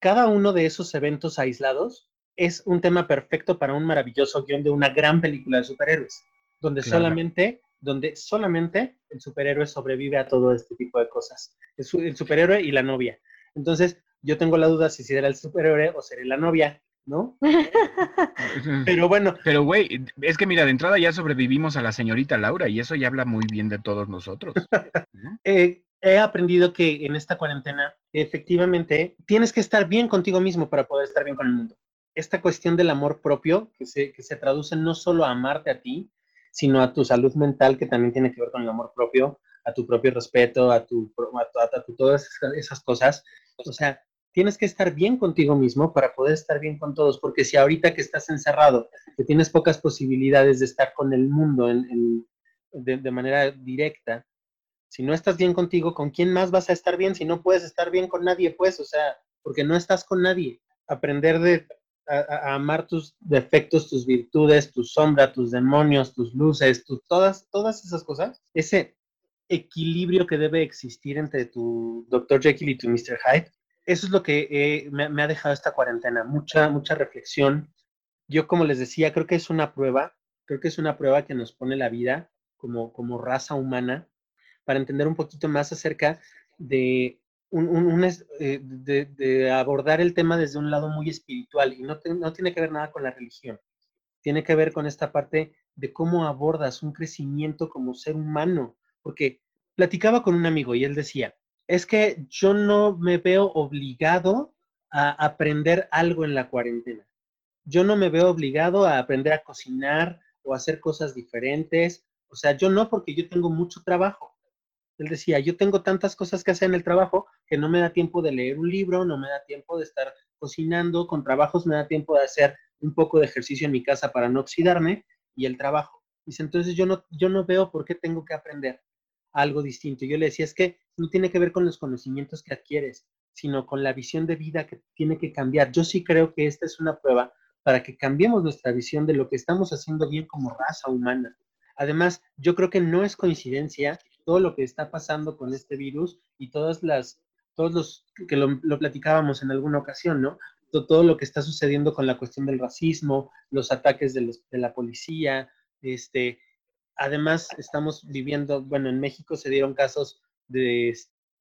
cada uno de esos eventos aislados es un tema perfecto para un maravilloso guion de una gran película de superhéroes, donde solamente donde solamente el superhéroe sobrevive a todo este tipo de cosas. El, superhéroe y la novia. Entonces, yo tengo la duda si será el superhéroe o seré la novia, ¿no? Pero bueno. Pero, güey, es que mira, de entrada ya sobrevivimos a la señorita Laura y eso ya habla muy bien de todos nosotros. Eh, he aprendido que en esta cuarentena, efectivamente, tienes que estar bien contigo mismo para poder estar bien con el mundo esta cuestión del amor propio, que se, que se traduce no solo a amarte a ti, sino a tu salud mental, que también tiene que ver con el amor propio, a tu propio respeto, a tu, a todas esas cosas. O sea, tienes que estar bien contigo mismo para poder estar bien con todos, porque si ahorita que estás encerrado, que tienes pocas posibilidades de estar con el mundo en, de, de, manera directa, si no estás bien contigo, ¿con quién más vas a estar bien si no puedes estar bien con nadie? Pues, o sea, porque no estás con nadie. Aprender de a, amar tus defectos, tus virtudes, tu sombra, tus demonios, tus luces, todas, todas esas cosas, ese equilibrio que debe existir entre tu Dr. Jekyll y tu Mr. Hyde, eso es lo que me, me, ha dejado esta cuarentena, mucha, mucha reflexión. Yo, como les decía, creo que es una prueba, creo que es una prueba que nos pone la vida como, como raza humana para entender un poquito más acerca de, un, eh, de, abordar el tema desde un lado muy espiritual y no, no tiene que ver nada con la religión, tiene que ver con esta parte de cómo abordas un crecimiento como ser humano, porque platicaba con un amigo y él decía, es que yo no me veo obligado a aprender algo en la cuarentena. Yo no me veo obligado a aprender a cocinar o a hacer cosas diferentes. O sea, yo no porque yo tengo mucho trabajo. Él decía, yo tengo tantas cosas que hacer en el trabajo que no me da tiempo de leer un libro, no me da tiempo de estar cocinando, con trabajos me da tiempo de hacer un poco de ejercicio en mi casa para no oxidarme y el trabajo. Dice, entonces yo no, yo no veo por qué tengo que aprender algo distinto. Yo le decía, es que no tiene que ver con los conocimientos que adquieres, sino con la visión de vida que tiene que cambiar. Yo sí creo que esta es una prueba para que cambiemos nuestra visión de lo que estamos haciendo bien como raza humana. Además, yo creo que no es coincidencia todo lo que está pasando con este virus y todas las, todos los, que lo, platicábamos en alguna ocasión, ¿no? Todo, lo que está sucediendo con la cuestión del racismo, los ataques de, de la policía, este, además estamos viviendo, bueno, en México se dieron casos de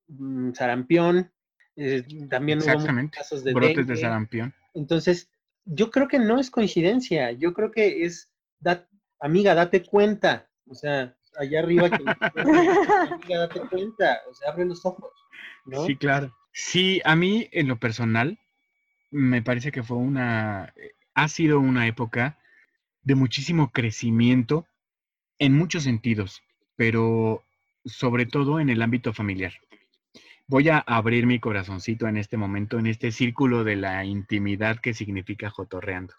mm, sarampión, eh, también hubo casos de brotes de sarampión. Entonces, yo creo que no es coincidencia, yo creo que es, amiga, date cuenta, o sea, allá arriba, que, amiga, date cuenta, o sea, abre los ojos. ¿no? Sí, claro. Sí, a mí en lo personal, me parece que fue una, ha sido una época de muchísimo crecimiento en muchos sentidos, pero sobre todo en el ámbito familiar. Voy a abrir mi corazoncito en este momento, en este círculo de la intimidad que significa jotorreando.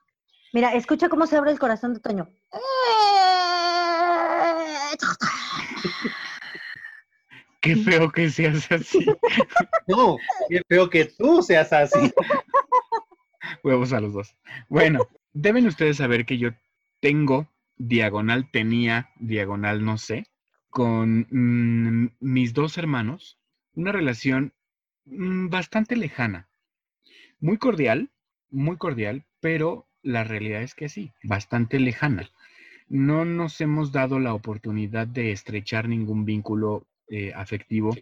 Mira, escucha cómo se abre el corazón de Toño. Qué feo que seas así. No, qué feo que tú seas así. Huevos a los dos. Bueno, deben ustedes saber que yo tengo diagonal tenía, diagonal no sé, con mm, mis dos hermanos, una relación mm, bastante lejana, muy cordial, muy cordial, pero la realidad es que sí, bastante lejana. No nos hemos dado la oportunidad de estrechar ningún vínculo eh, afectivo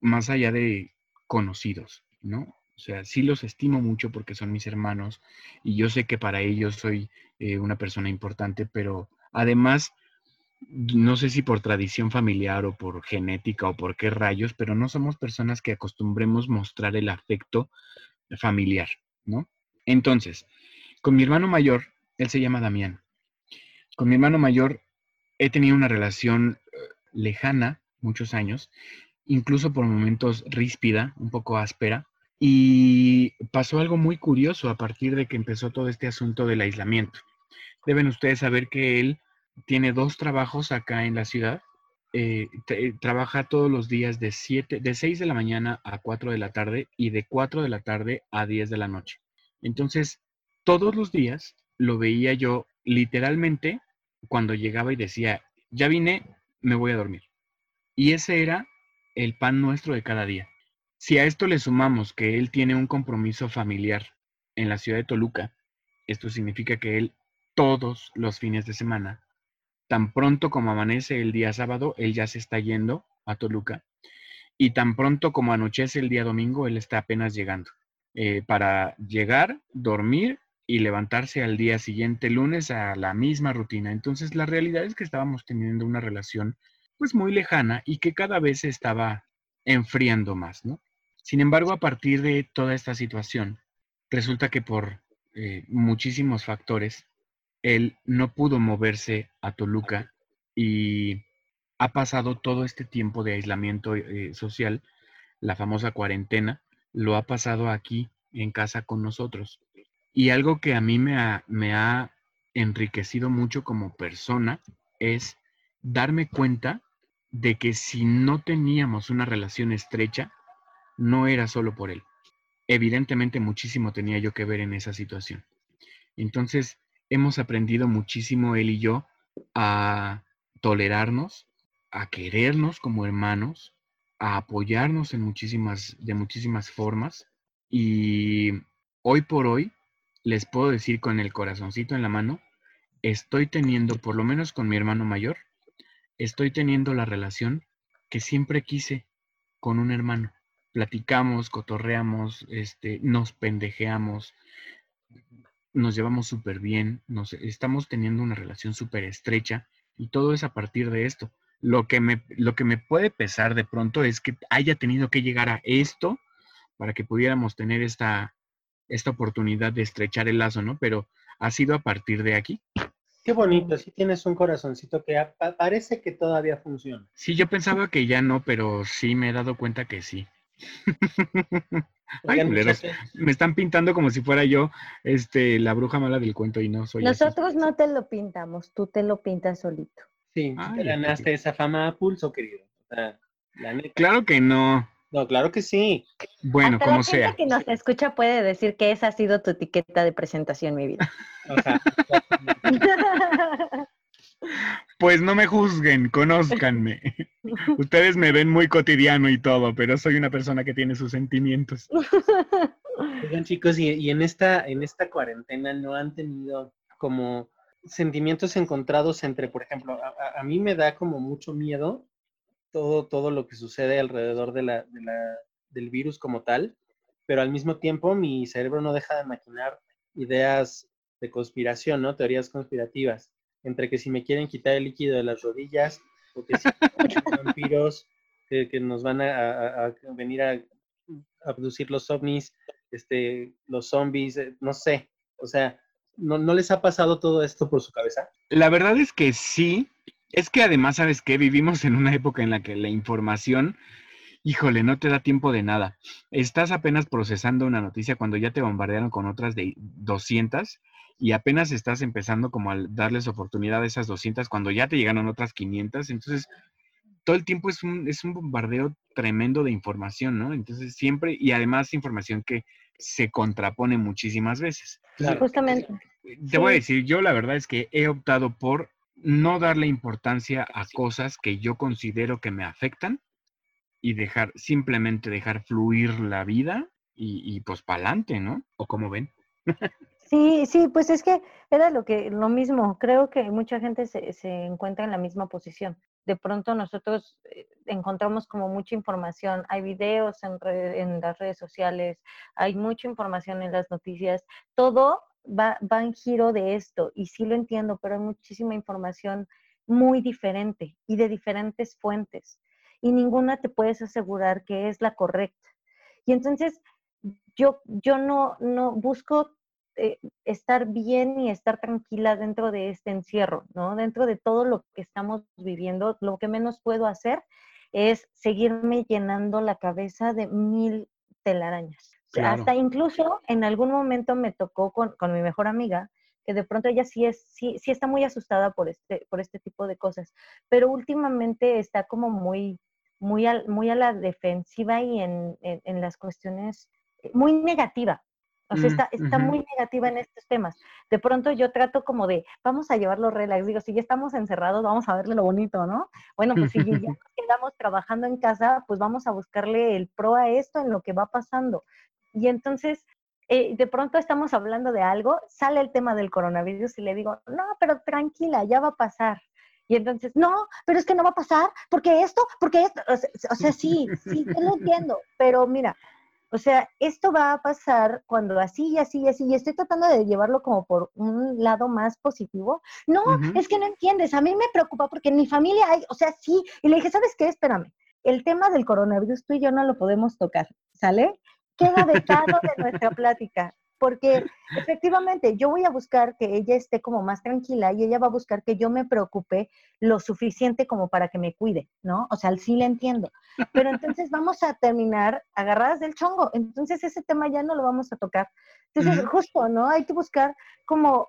más allá de conocidos, ¿no? O sea, sí los estimo mucho porque son mis hermanos y yo sé que para ellos soy eh, una persona importante, pero además, no sé si por tradición familiar o por genética o por qué rayos, pero no somos personas que acostumbremos mostrar el afecto familiar, ¿no? Entonces, con mi hermano mayor, él se llama Damián. Con mi hermano mayor he tenido una relación eh, lejana, muchos años, incluso por momentos ríspida, un poco áspera, y pasó algo muy curioso a partir de que empezó todo este asunto del aislamiento. Deben ustedes saber que él tiene dos trabajos acá en la ciudad. Eh, trabaja todos los días de, siete, de 6 de la mañana a 4 de la tarde y de 4 de la tarde a 10 de la noche. Entonces, todos los días lo veía yo literalmente cuando llegaba y decía, ya vine, me voy a dormir. Y ese era el pan nuestro de cada día. Si a esto le sumamos que él tiene un compromiso familiar en la ciudad de Toluca, esto significa que él todos los fines de semana, tan pronto como amanece el día sábado, él ya se está yendo a Toluca y tan pronto como anochece el día domingo, él está apenas llegando. Eh, para llegar, dormir y levantarse al día siguiente lunes a la misma rutina. Entonces la realidad es que estábamos teniendo una relación pues muy lejana y que cada vez se estaba enfriando más, ¿no? Sin embargo, a partir de toda esta situación, resulta que por eh, muchísimos factores, él no pudo moverse a Toluca y ha pasado todo este tiempo de aislamiento eh, social, la famosa cuarentena, lo ha pasado aquí en casa con nosotros. Y algo que a mí me ha, me ha enriquecido mucho como persona es darme cuenta de que si no teníamos una relación estrecha, no era solo por él. Evidentemente muchísimo tenía yo que ver en esa situación. Entonces, hemos aprendido muchísimo él y yo a tolerarnos, a querernos como hermanos, a apoyarnos en muchísimas, de muchísimas formas Y hoy por hoy, les puedo decir con el corazoncito en la mano, estoy teniendo, por lo menos con mi hermano mayor, estoy teniendo la relación que siempre quise con un hermano. Platicamos, cotorreamos, este, nos pendejeamos, nos llevamos súper bien, nos, estamos teniendo una relación súper estrecha y todo es a partir de esto. Lo que, me, lo que me puede pesar de pronto es que haya tenido que llegar a esto para que pudiéramos tener esta, esta oportunidad de estrechar el lazo, ¿no? Pero ha sido a partir de aquí. Qué bonito, sí tienes un corazoncito que parece que todavía funciona. Sí, yo pensaba que ya no, pero sí me he dado cuenta que sí. Ay, me están pintando como si fuera yo este, la bruja mala del cuento y no soy Nosotros no te lo pintamos, tú te lo pintas solito. Sí, te ganaste esa fama a pulso, querido. Claro que no. No, claro que sí. Bueno, como la sea. que nos escucha puede decir que esa ha sido tu etiqueta de presentación, mi vida. Pues no me juzguen, conózcanme. Ustedes me ven muy cotidiano y todo, pero soy una persona que tiene sus sentimientos. Oigan, chicos, y, en esta, en esta cuarentena no han tenido como sentimientos encontrados entre, por ejemplo, a, mí me da como mucho miedo todo, todo lo que sucede alrededor de del virus como tal, pero al mismo tiempo mi cerebro no deja de maquinar ideas de conspiración, ¿no? Teorías conspirativas entre que si me quieren quitar el líquido de las rodillas, o que si vampiros que, nos van a, venir a abducir los ovnis, este, los zombies, eh, no sé, o sea, ¿no, ¿no les ha pasado todo esto por su cabeza? La verdad es que sí, es que además, ¿sabes qué? Vivimos en una época en la que la información híjole, no te da tiempo de nada. Estás apenas procesando una noticia cuando ya te bombardearon con otras de 200 y apenas estás empezando como a darles oportunidad a esas 200 cuando ya te llegaron otras 500. Entonces, todo el tiempo es un, es un bombardeo tremendo de información, ¿no? Entonces, siempre, y además información que se contrapone muchísimas veces. Justamente. Te voy a decir, yo la verdad es que he optado por no darle importancia a cosas que yo considero que me afectan y dejar, simplemente dejar fluir la vida y, y pues para adelante, ¿no? ¿O como ven? Sí, sí, pues es que era lo que, lo mismo. Creo que mucha gente se, se encuentra en la misma posición. De pronto nosotros eh, encontramos como mucha información. Hay videos en, en las redes sociales, hay mucha información en las noticias. Todo va, en giro de esto y sí lo entiendo, pero hay muchísima información muy diferente y de diferentes fuentes y ninguna te puedes asegurar que es la correcta. Y entonces yo, yo no, no busco eh, estar bien y estar tranquila dentro de este encierro, ¿no? Dentro de todo lo que estamos viviendo, lo que menos puedo hacer es seguirme llenando la cabeza de mil telarañas. Hasta incluso en algún momento me tocó con, con, mi mejor amiga, que de pronto ella sí, es, sí, sí está muy asustada por este, por este tipo de cosas, pero últimamente está como muy, muy, muy a la defensiva y en, en, en las cuestiones muy negativa, o sea, mm, está, está muy negativa en estos temas. De pronto yo trato como de, vamos a llevarlo relax. Digo, si ya estamos encerrados, vamos a verle lo bonito, ¿no? Bueno, pues si ya nos quedamos trabajando en casa, pues vamos a buscarle el pro a esto en lo que va pasando. Y entonces, eh, de pronto estamos hablando de algo, sale el tema del coronavirus y le digo, no, pero tranquila, ya va a pasar. Y entonces, no, pero es que no va a pasar, porque esto, porque esto, o sea, o sea sí, sí, yo lo entiendo, pero mira, o sea, esto va a pasar cuando así y así y así, y estoy tratando de llevarlo como por un lado más positivo. No, es que no entiendes, a mí me preocupa porque en mi familia hay, o sea, sí, y le dije, ¿sabes qué? Espérame, el tema del coronavirus tú y yo no lo podemos tocar, ¿sale? Queda vetado de nuestra plática porque efectivamente yo voy a buscar que ella esté como más tranquila y ella va a buscar que yo me preocupe lo suficiente como para que me cuide, ¿no? O sea, sí le entiendo. Pero entonces vamos a terminar agarradas del chongo. Entonces ese tema ya no lo vamos a tocar. Entonces, justo, ¿no? Hay que buscar como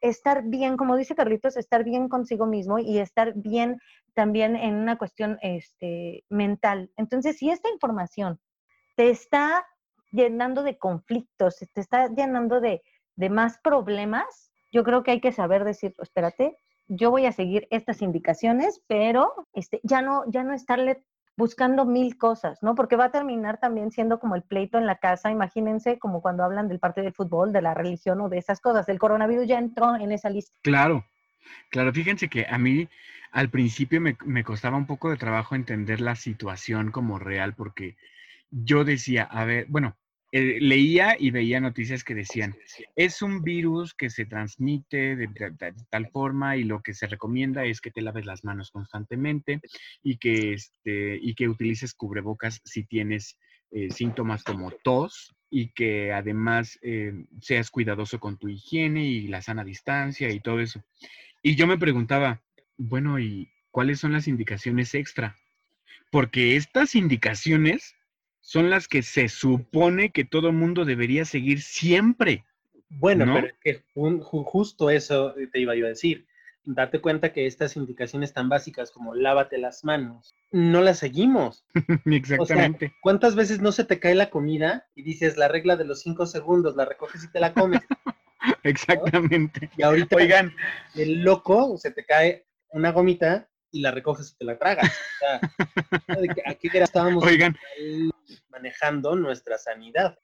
estar bien, como dice Carlitos, estar bien consigo mismo y estar bien también en una cuestión este, mental. Entonces, si esta información te está llenando de conflictos, te está llenando de, más problemas, yo creo que hay que saber decir, espérate, yo voy a seguir estas indicaciones, pero este, ya, no, ya no estarle buscando mil cosas, ¿no? Porque va a terminar también siendo como el pleito en la casa, imagínense como cuando hablan del partido de fútbol, de la religión o de esas cosas. El coronavirus ya entró en esa lista. Claro, claro, fíjense que a mí al principio me, me costaba un poco de trabajo entender la situación como real, porque yo decía, a ver, bueno, eh, leía y veía noticias que decían, es un virus que se transmite de, tal forma y lo que se recomienda es que te laves las manos constantemente y que, este, y que utilices cubrebocas si tienes eh, síntomas como tos y que además eh, seas cuidadoso con tu higiene y la sana distancia y todo eso. Y yo me preguntaba, bueno, ¿y cuáles son las indicaciones extra? Porque estas indicaciones son las que se supone que todo mundo debería seguir siempre. Bueno, pero es que justo eso te iba a decir. Date cuenta que estas indicaciones tan básicas como lávate las manos, no las seguimos. Exactamente. ¿Cuántas veces no se te cae la comida y dices la regla de los cinco segundos, la recoges y te la comes? Exactamente. Y ahorita, oigan, el loco se te cae una gomita y la recoges y te la tragas. O sea, aquí estábamos Oigan. Manejando nuestra sanidad.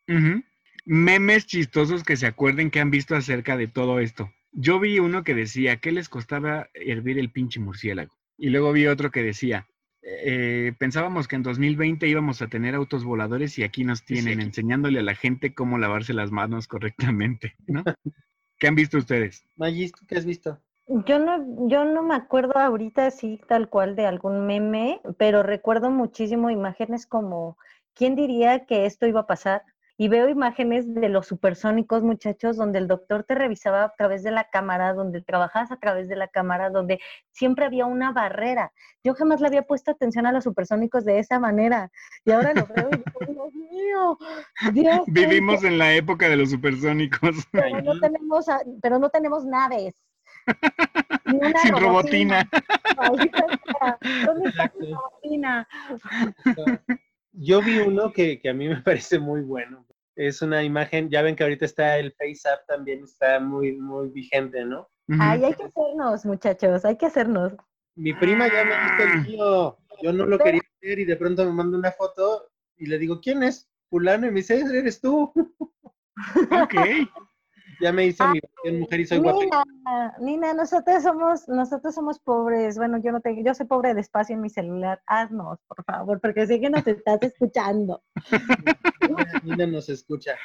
Memes chistosos que se acuerden que han visto acerca de todo esto. Yo vi uno que decía, ¿qué les costaba hervir el pinche murciélago? Y luego vi otro que decía, eh, pensábamos que en 2020 íbamos a tener autos voladores y aquí nos tienen enseñándole a la gente cómo lavarse las manos correctamente, ¿no? ¿Qué han visto ustedes? Magis, qué has visto? Yo no, yo no me acuerdo ahorita así tal cual de algún meme, pero recuerdo muchísimo imágenes como, ¿quién diría que esto iba a pasar? Y veo imágenes de los supersónicos, muchachos, donde el doctor te revisaba a través de la cámara, donde trabajabas a través de la cámara, donde siempre había una barrera. Yo jamás le había puesto atención a los supersónicos de esa manera. Y ahora lo veo y digo, Dios mío, Dios Vivimos en la época de los supersónicos. Pero no tenemos, pero no tenemos naves. Sin robotina. ¿Dónde está robotina? Yo vi uno que, a mí me parece muy bueno. Es una imagen, ya ven que ahorita está el FaceApp también, está muy, muy vigente, ¿no? Ay, hay que hacernos, muchachos, hay que hacernos. Mi prima ya me visto el mío, yo no lo quería hacer y de pronto me manda una foto y le digo, ¿quién es? Fulano y me dice, eres tú. Ok. Ya me hice mi mujer y soy Nina, Nina, nosotros somos, nosotros somos pobres. Bueno, yo no tengo, yo soy pobre de espacio en mi celular. Haznos, por favor, porque sé que nos estás escuchando. Nina nos escucha.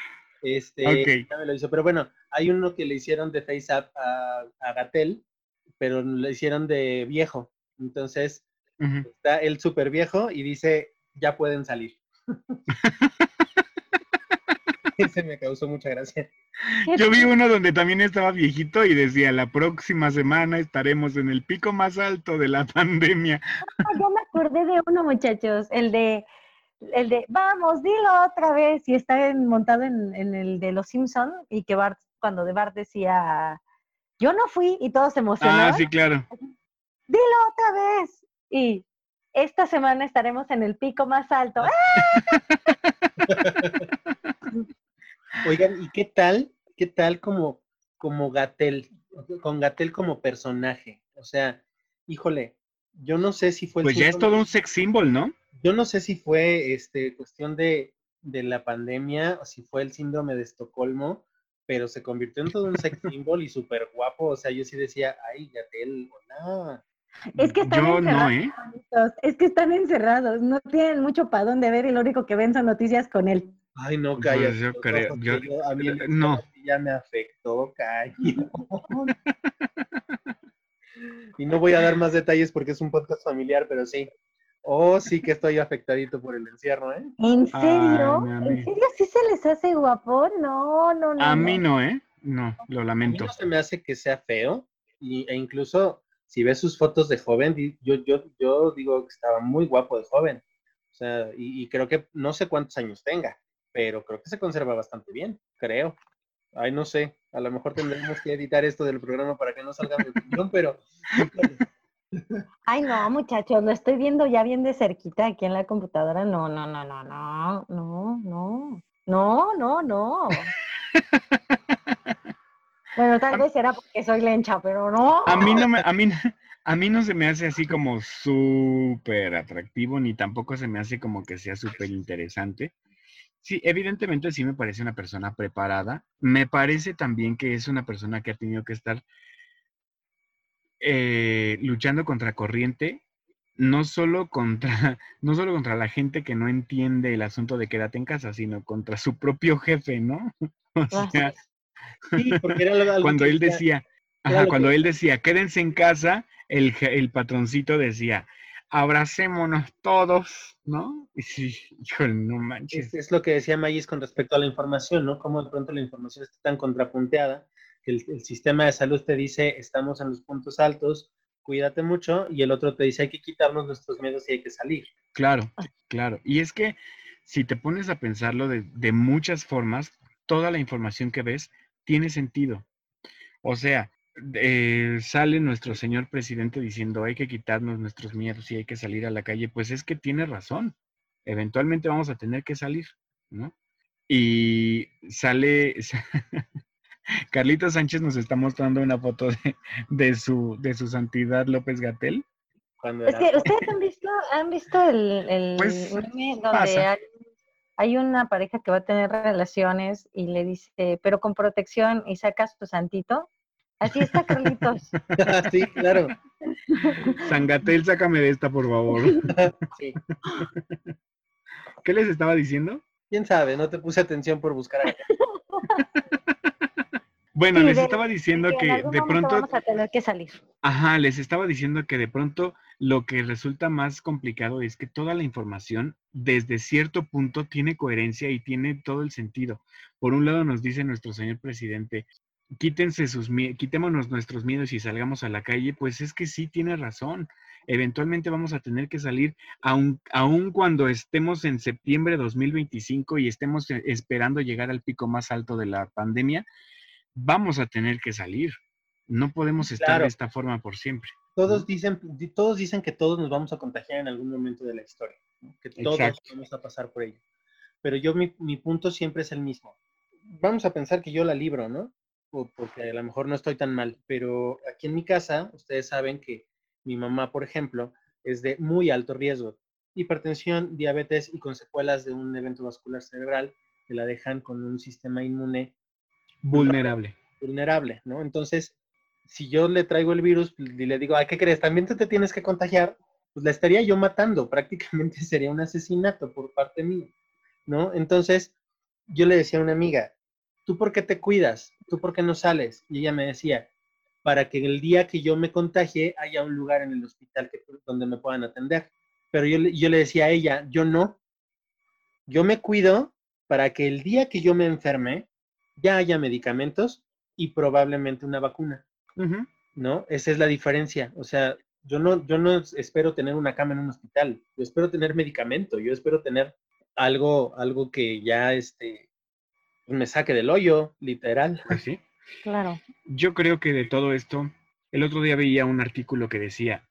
Este, ya me lo hizo. Pero bueno, hay uno que le hicieron de FaceApp a, a Gatel, pero le hicieron de viejo. Entonces, está el súper viejo y dice, ya pueden salir. Ese me causó mucha gracia. Yo vi uno donde también estaba viejito y decía, la próxima semana estaremos en el pico más alto de la pandemia. Ah, yo me acordé de uno, muchachos, el de, el de, vamos, dilo otra vez, y está montado en, el de Los Simpson y que Bart, cuando de Bart decía, yo no fui, y todos se emocionaron. Ah, sí, claro. Dilo otra vez. Y esta semana estaremos en el pico más alto. Oigan, ¿y qué tal? ¿Qué tal como, como Gatel? Con Gatel como personaje. O sea, híjole, yo no sé si fue... pues ya es todo un sex symbol, ¿no? Yo no sé si fue este, cuestión de, de la pandemia o si fue el síndrome de Estocolmo, pero se convirtió en todo un sex symbol y súper guapo. O sea, yo sí decía, ay, Gatel, hola. Es que están encerrados. ¿eh? Es que están encerrados, no tienen mucho para dónde ver y lo único que ven son noticias con él. Ay, no, calla. Pues yo creo, a mí no. Ya me afectó, calla. y no voy a dar más detalles porque es un podcast familiar, pero sí. Oh, sí que estoy afectadito por el encierro, ¿eh? ¿En serio? ¿En serio sí se les hace guapo? No, no, no. A mí no, ¿eh? No, lo lamento. A mí no se me hace que sea feo y, e incluso si ves sus fotos de joven, yo, yo, yo digo que estaba muy guapo de joven. O sea, y, y creo que no sé cuántos años tenga pero creo que se conserva bastante bien, creo. Ay, no sé, a lo mejor tendremos que editar esto del programa para que no salga mi opinión, pero... Ay, no, muchachos, lo estoy viendo ya bien de cerquita aquí en la computadora. No, no, no, no, no, no, no, no, no, no. Bueno, tal vez era porque soy lencha, pero no. A mí no me, a mí, a mí no se me hace así como súper atractivo, ni tampoco se me hace como que sea súper interesante. Sí, evidentemente sí me parece una persona preparada. Me parece también que es una persona que ha tenido que estar eh, luchando contra corriente, no solo contra, no solo contra la gente que no entiende el asunto de quédate en casa, sino contra su propio jefe, ¿no? O Ah, sea, Sí, porque era algo cuando él decía, ajá, cuando él decía, quédense en casa, el, el patroncito decía, abracémonos todos, ¿no? Y sí, híjole, no manches. Es, es lo que decía Mayis con respecto a la información, ¿no? Cómo de pronto la información está tan contrapunteada que el, el sistema de salud te dice estamos en los puntos altos, cuídate mucho, y el otro te dice hay que quitarnos nuestros miedos y hay que salir. Claro, claro. Y es que si te pones a pensarlo de, de muchas formas, toda la información que ves tiene sentido. O sea, eh, sale nuestro señor presidente diciendo hay que quitarnos nuestros miedos y hay que salir a la calle, pues es que tiene razón. Eventualmente vamos a tener que salir, ¿no? Y sale, Carlito Sánchez nos está mostrando una foto de, de su, de su santidad López Gatel. Cuando Es que ustedes han visto, han visto el, el Pues, meme donde pasa. hay, hay una pareja que va a tener relaciones y le dice, pero con protección y saca su santito. Así está Carlitos. sí, claro. San Gatel, sácame de esta, por favor. Sí. ¿Qué les estaba diciendo? ¿Quién sabe? No te puse atención por buscar acá. Bueno, Sí, les de- estaba diciendo en que algún de pronto, vamos a tener que salir. ajá, les estaba diciendo que de pronto lo que resulta más complicado es que toda la información desde cierto punto tiene coherencia y tiene todo el sentido. Por un lado nos dice nuestro señor presidente, quítense sus quitémonos nuestros miedos y salgamos a la calle, pues es que sí tiene razón. Eventualmente vamos a tener que salir, aun, aun cuando estemos en septiembre de 2025 y estemos eh, esperando llegar al pico más alto de la pandemia, vamos a tener que salir. No podemos estar Claro. de esta forma por siempre. Todos dicen, di- todos dicen que todos nos vamos a contagiar en algún momento de la historia, ¿no? que todos Exacto. vamos a pasar por ello. Pero yo, mi, mi punto siempre es el mismo. Vamos a pensar que yo la libro, ¿no? O porque a lo mejor no estoy tan mal, pero aquí en mi casa, ustedes saben que mi mamá, por ejemplo, es de muy alto riesgo. Hipertensión, diabetes y con secuelas de un evento vascular cerebral que la dejan con un sistema inmune Vulnerable. vulnerable, ¿no? Entonces, si yo le traigo el virus y le digo, ay, ¿qué crees? También tú te tienes que contagiar, pues la estaría yo matando, prácticamente sería un asesinato por parte mía, ¿no? Entonces, yo le decía a una amiga, ¿tú por qué te cuidas? ¿Tú por qué no sales? Y ella me decía, para que el día que yo me contagie haya un lugar en el hospital que, donde me puedan atender. Pero yo, le- yo le decía a ella, yo no, yo me cuido para que el día que yo me enferme ya haya medicamentos y probablemente una vacuna. ¿no? Esa es la diferencia. O sea, yo no, yo no espero tener una cama en un hospital, yo espero tener medicamento, yo espero tener algo, algo que ya este, me saque del hoyo, literal. Pues sí. Claro. Yo creo que de todo esto, el otro día veía un artículo que decía,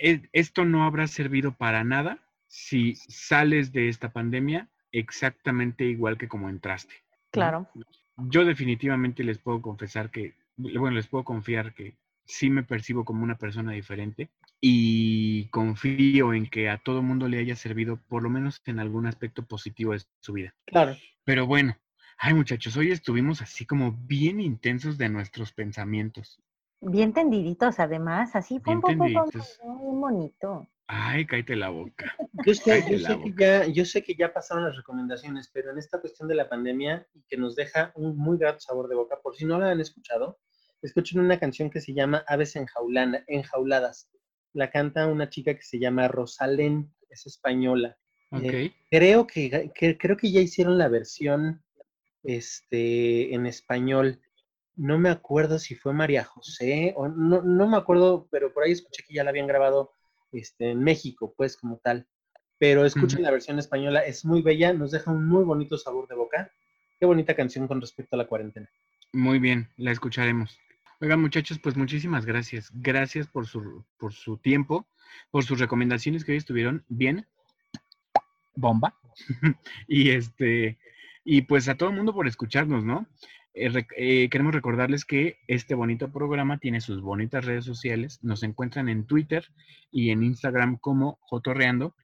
"E- esto no habrá servido para nada si sales de esta pandemia exactamente igual que como entraste. Claro. Yo definitivamente les puedo confesar que, bueno, les puedo confiar que sí me percibo como una persona diferente y confío en que a todo mundo le haya servido por lo menos en algún aspecto positivo de su vida. Claro. Pero bueno, ay muchachos, hoy estuvimos así como bien intensos de nuestros pensamientos. Bien tendiditos, además, así, Bien pum, pum, pum, pum, tendiditos. pum, bien bonito. Ay, cállate la boca. Yo sé, Cállate yo, la sé que boca. ya, yo sé que ya pasaron las recomendaciones, pero en esta cuestión de la pandemia y que nos deja un muy grato sabor de boca, por si no la han escuchado, escuchen una canción que se llama Aves enjaulana, enjauladas. La canta una chica que se llama Rosalén, es española. Eh, creo que, que- creo que ya hicieron la versión este, en español. No me acuerdo si fue María José o no, no me acuerdo, pero por ahí escuché que ya la habían grabado este, en México, pues como tal. Pero escuchen la versión española, es muy bella, nos deja un muy bonito sabor de boca. Qué bonita canción con respecto a la cuarentena. Muy bien, la escucharemos. Oigan, muchachos, pues muchísimas gracias. Gracias por su, por su tiempo, por sus recomendaciones que hoy estuvieron bien. Bomba. y este, y pues a todo el mundo por escucharnos, ¿no? eh, eh, queremos recordarles que este bonito programa tiene sus bonitas redes sociales. Nos encuentran en Twitter y en Instagram como Jotorreando.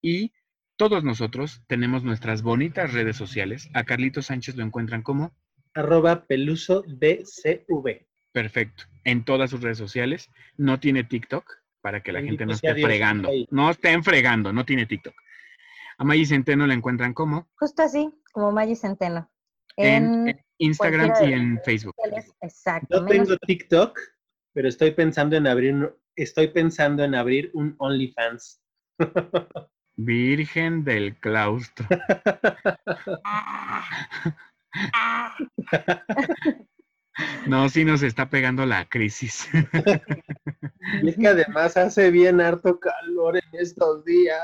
Y todos nosotros tenemos nuestras bonitas redes sociales. A Carlito Sánchez lo encuentran como arroba peluso DCV. Perfecto. En todas sus redes sociales. No tiene TikTok para que la gente no esté fregando. No estén fregando, no tiene TikTok. A Maggie Centeno la encuentran como. Justo así, como Maggie Centeno. En, Instagram y en Facebook. Exacto. No tengo TikTok, pero estoy pensando en abrir, estoy pensando en abrir un OnlyFans. Virgen del claustro. No, sí nos está pegando la crisis. Y es que además hace bien harto calor en estos días.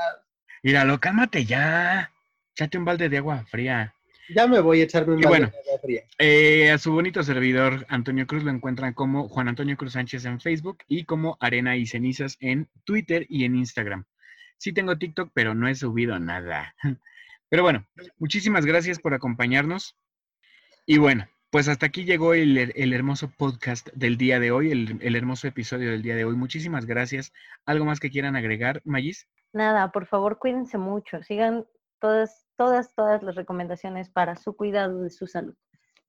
Míralo, cálmate ya. Échate un balde de agua fría. Ya me voy a echarme un balde de agua fría. Eh, a su bonito servidor, Antonio Cruz, lo encuentran como Juan Antonio Cruz Sánchez en Facebook y como Arena y Cenizas en Twitter y en Instagram. Sí tengo TikTok, pero no he subido nada. Pero bueno, muchísimas gracias por acompañarnos. Y bueno, pues hasta aquí llegó el, hermoso podcast del día de hoy, el, hermoso episodio del día de hoy. Muchísimas gracias. ¿Algo más que quieran agregar, Magis? Nada, por favor, cuídense mucho. Sigan todas, todas, todas las recomendaciones para su cuidado de su salud.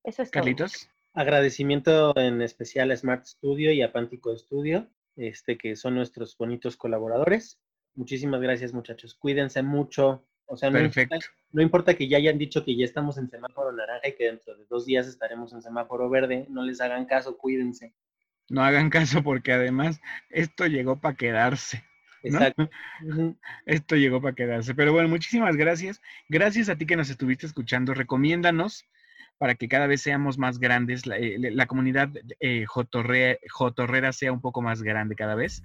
Eso es Carlitos. Agradecimiento en especial a Smart Studio y a Pántico Studio, este, que son nuestros bonitos colaboradores. Muchísimas gracias, muchachos. Cuídense mucho. O sea, no Importa, no importa, que ya hayan dicho que ya estamos en semáforo naranja y que dentro de dos días estaremos en semáforo verde, no les hagan caso, cuídense. No hagan caso porque además esto llegó para quedarse. Exacto. Esto llegó para quedarse. Pero bueno, muchísimas gracias. Gracias a ti que nos estuviste escuchando. Recomiéndanos para que cada vez seamos más grandes, la, eh, comunidad eh, Jotorrera sea un poco más grande cada vez.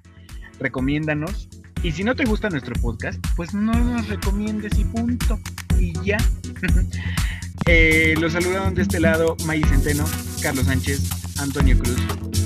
Recomiéndanos y si no te gusta nuestro podcast, pues no nos recomiendes y punto. Y ya. eh, los saludaron de este lado May Centeno, Carlos Sánchez, Antonio Cruz.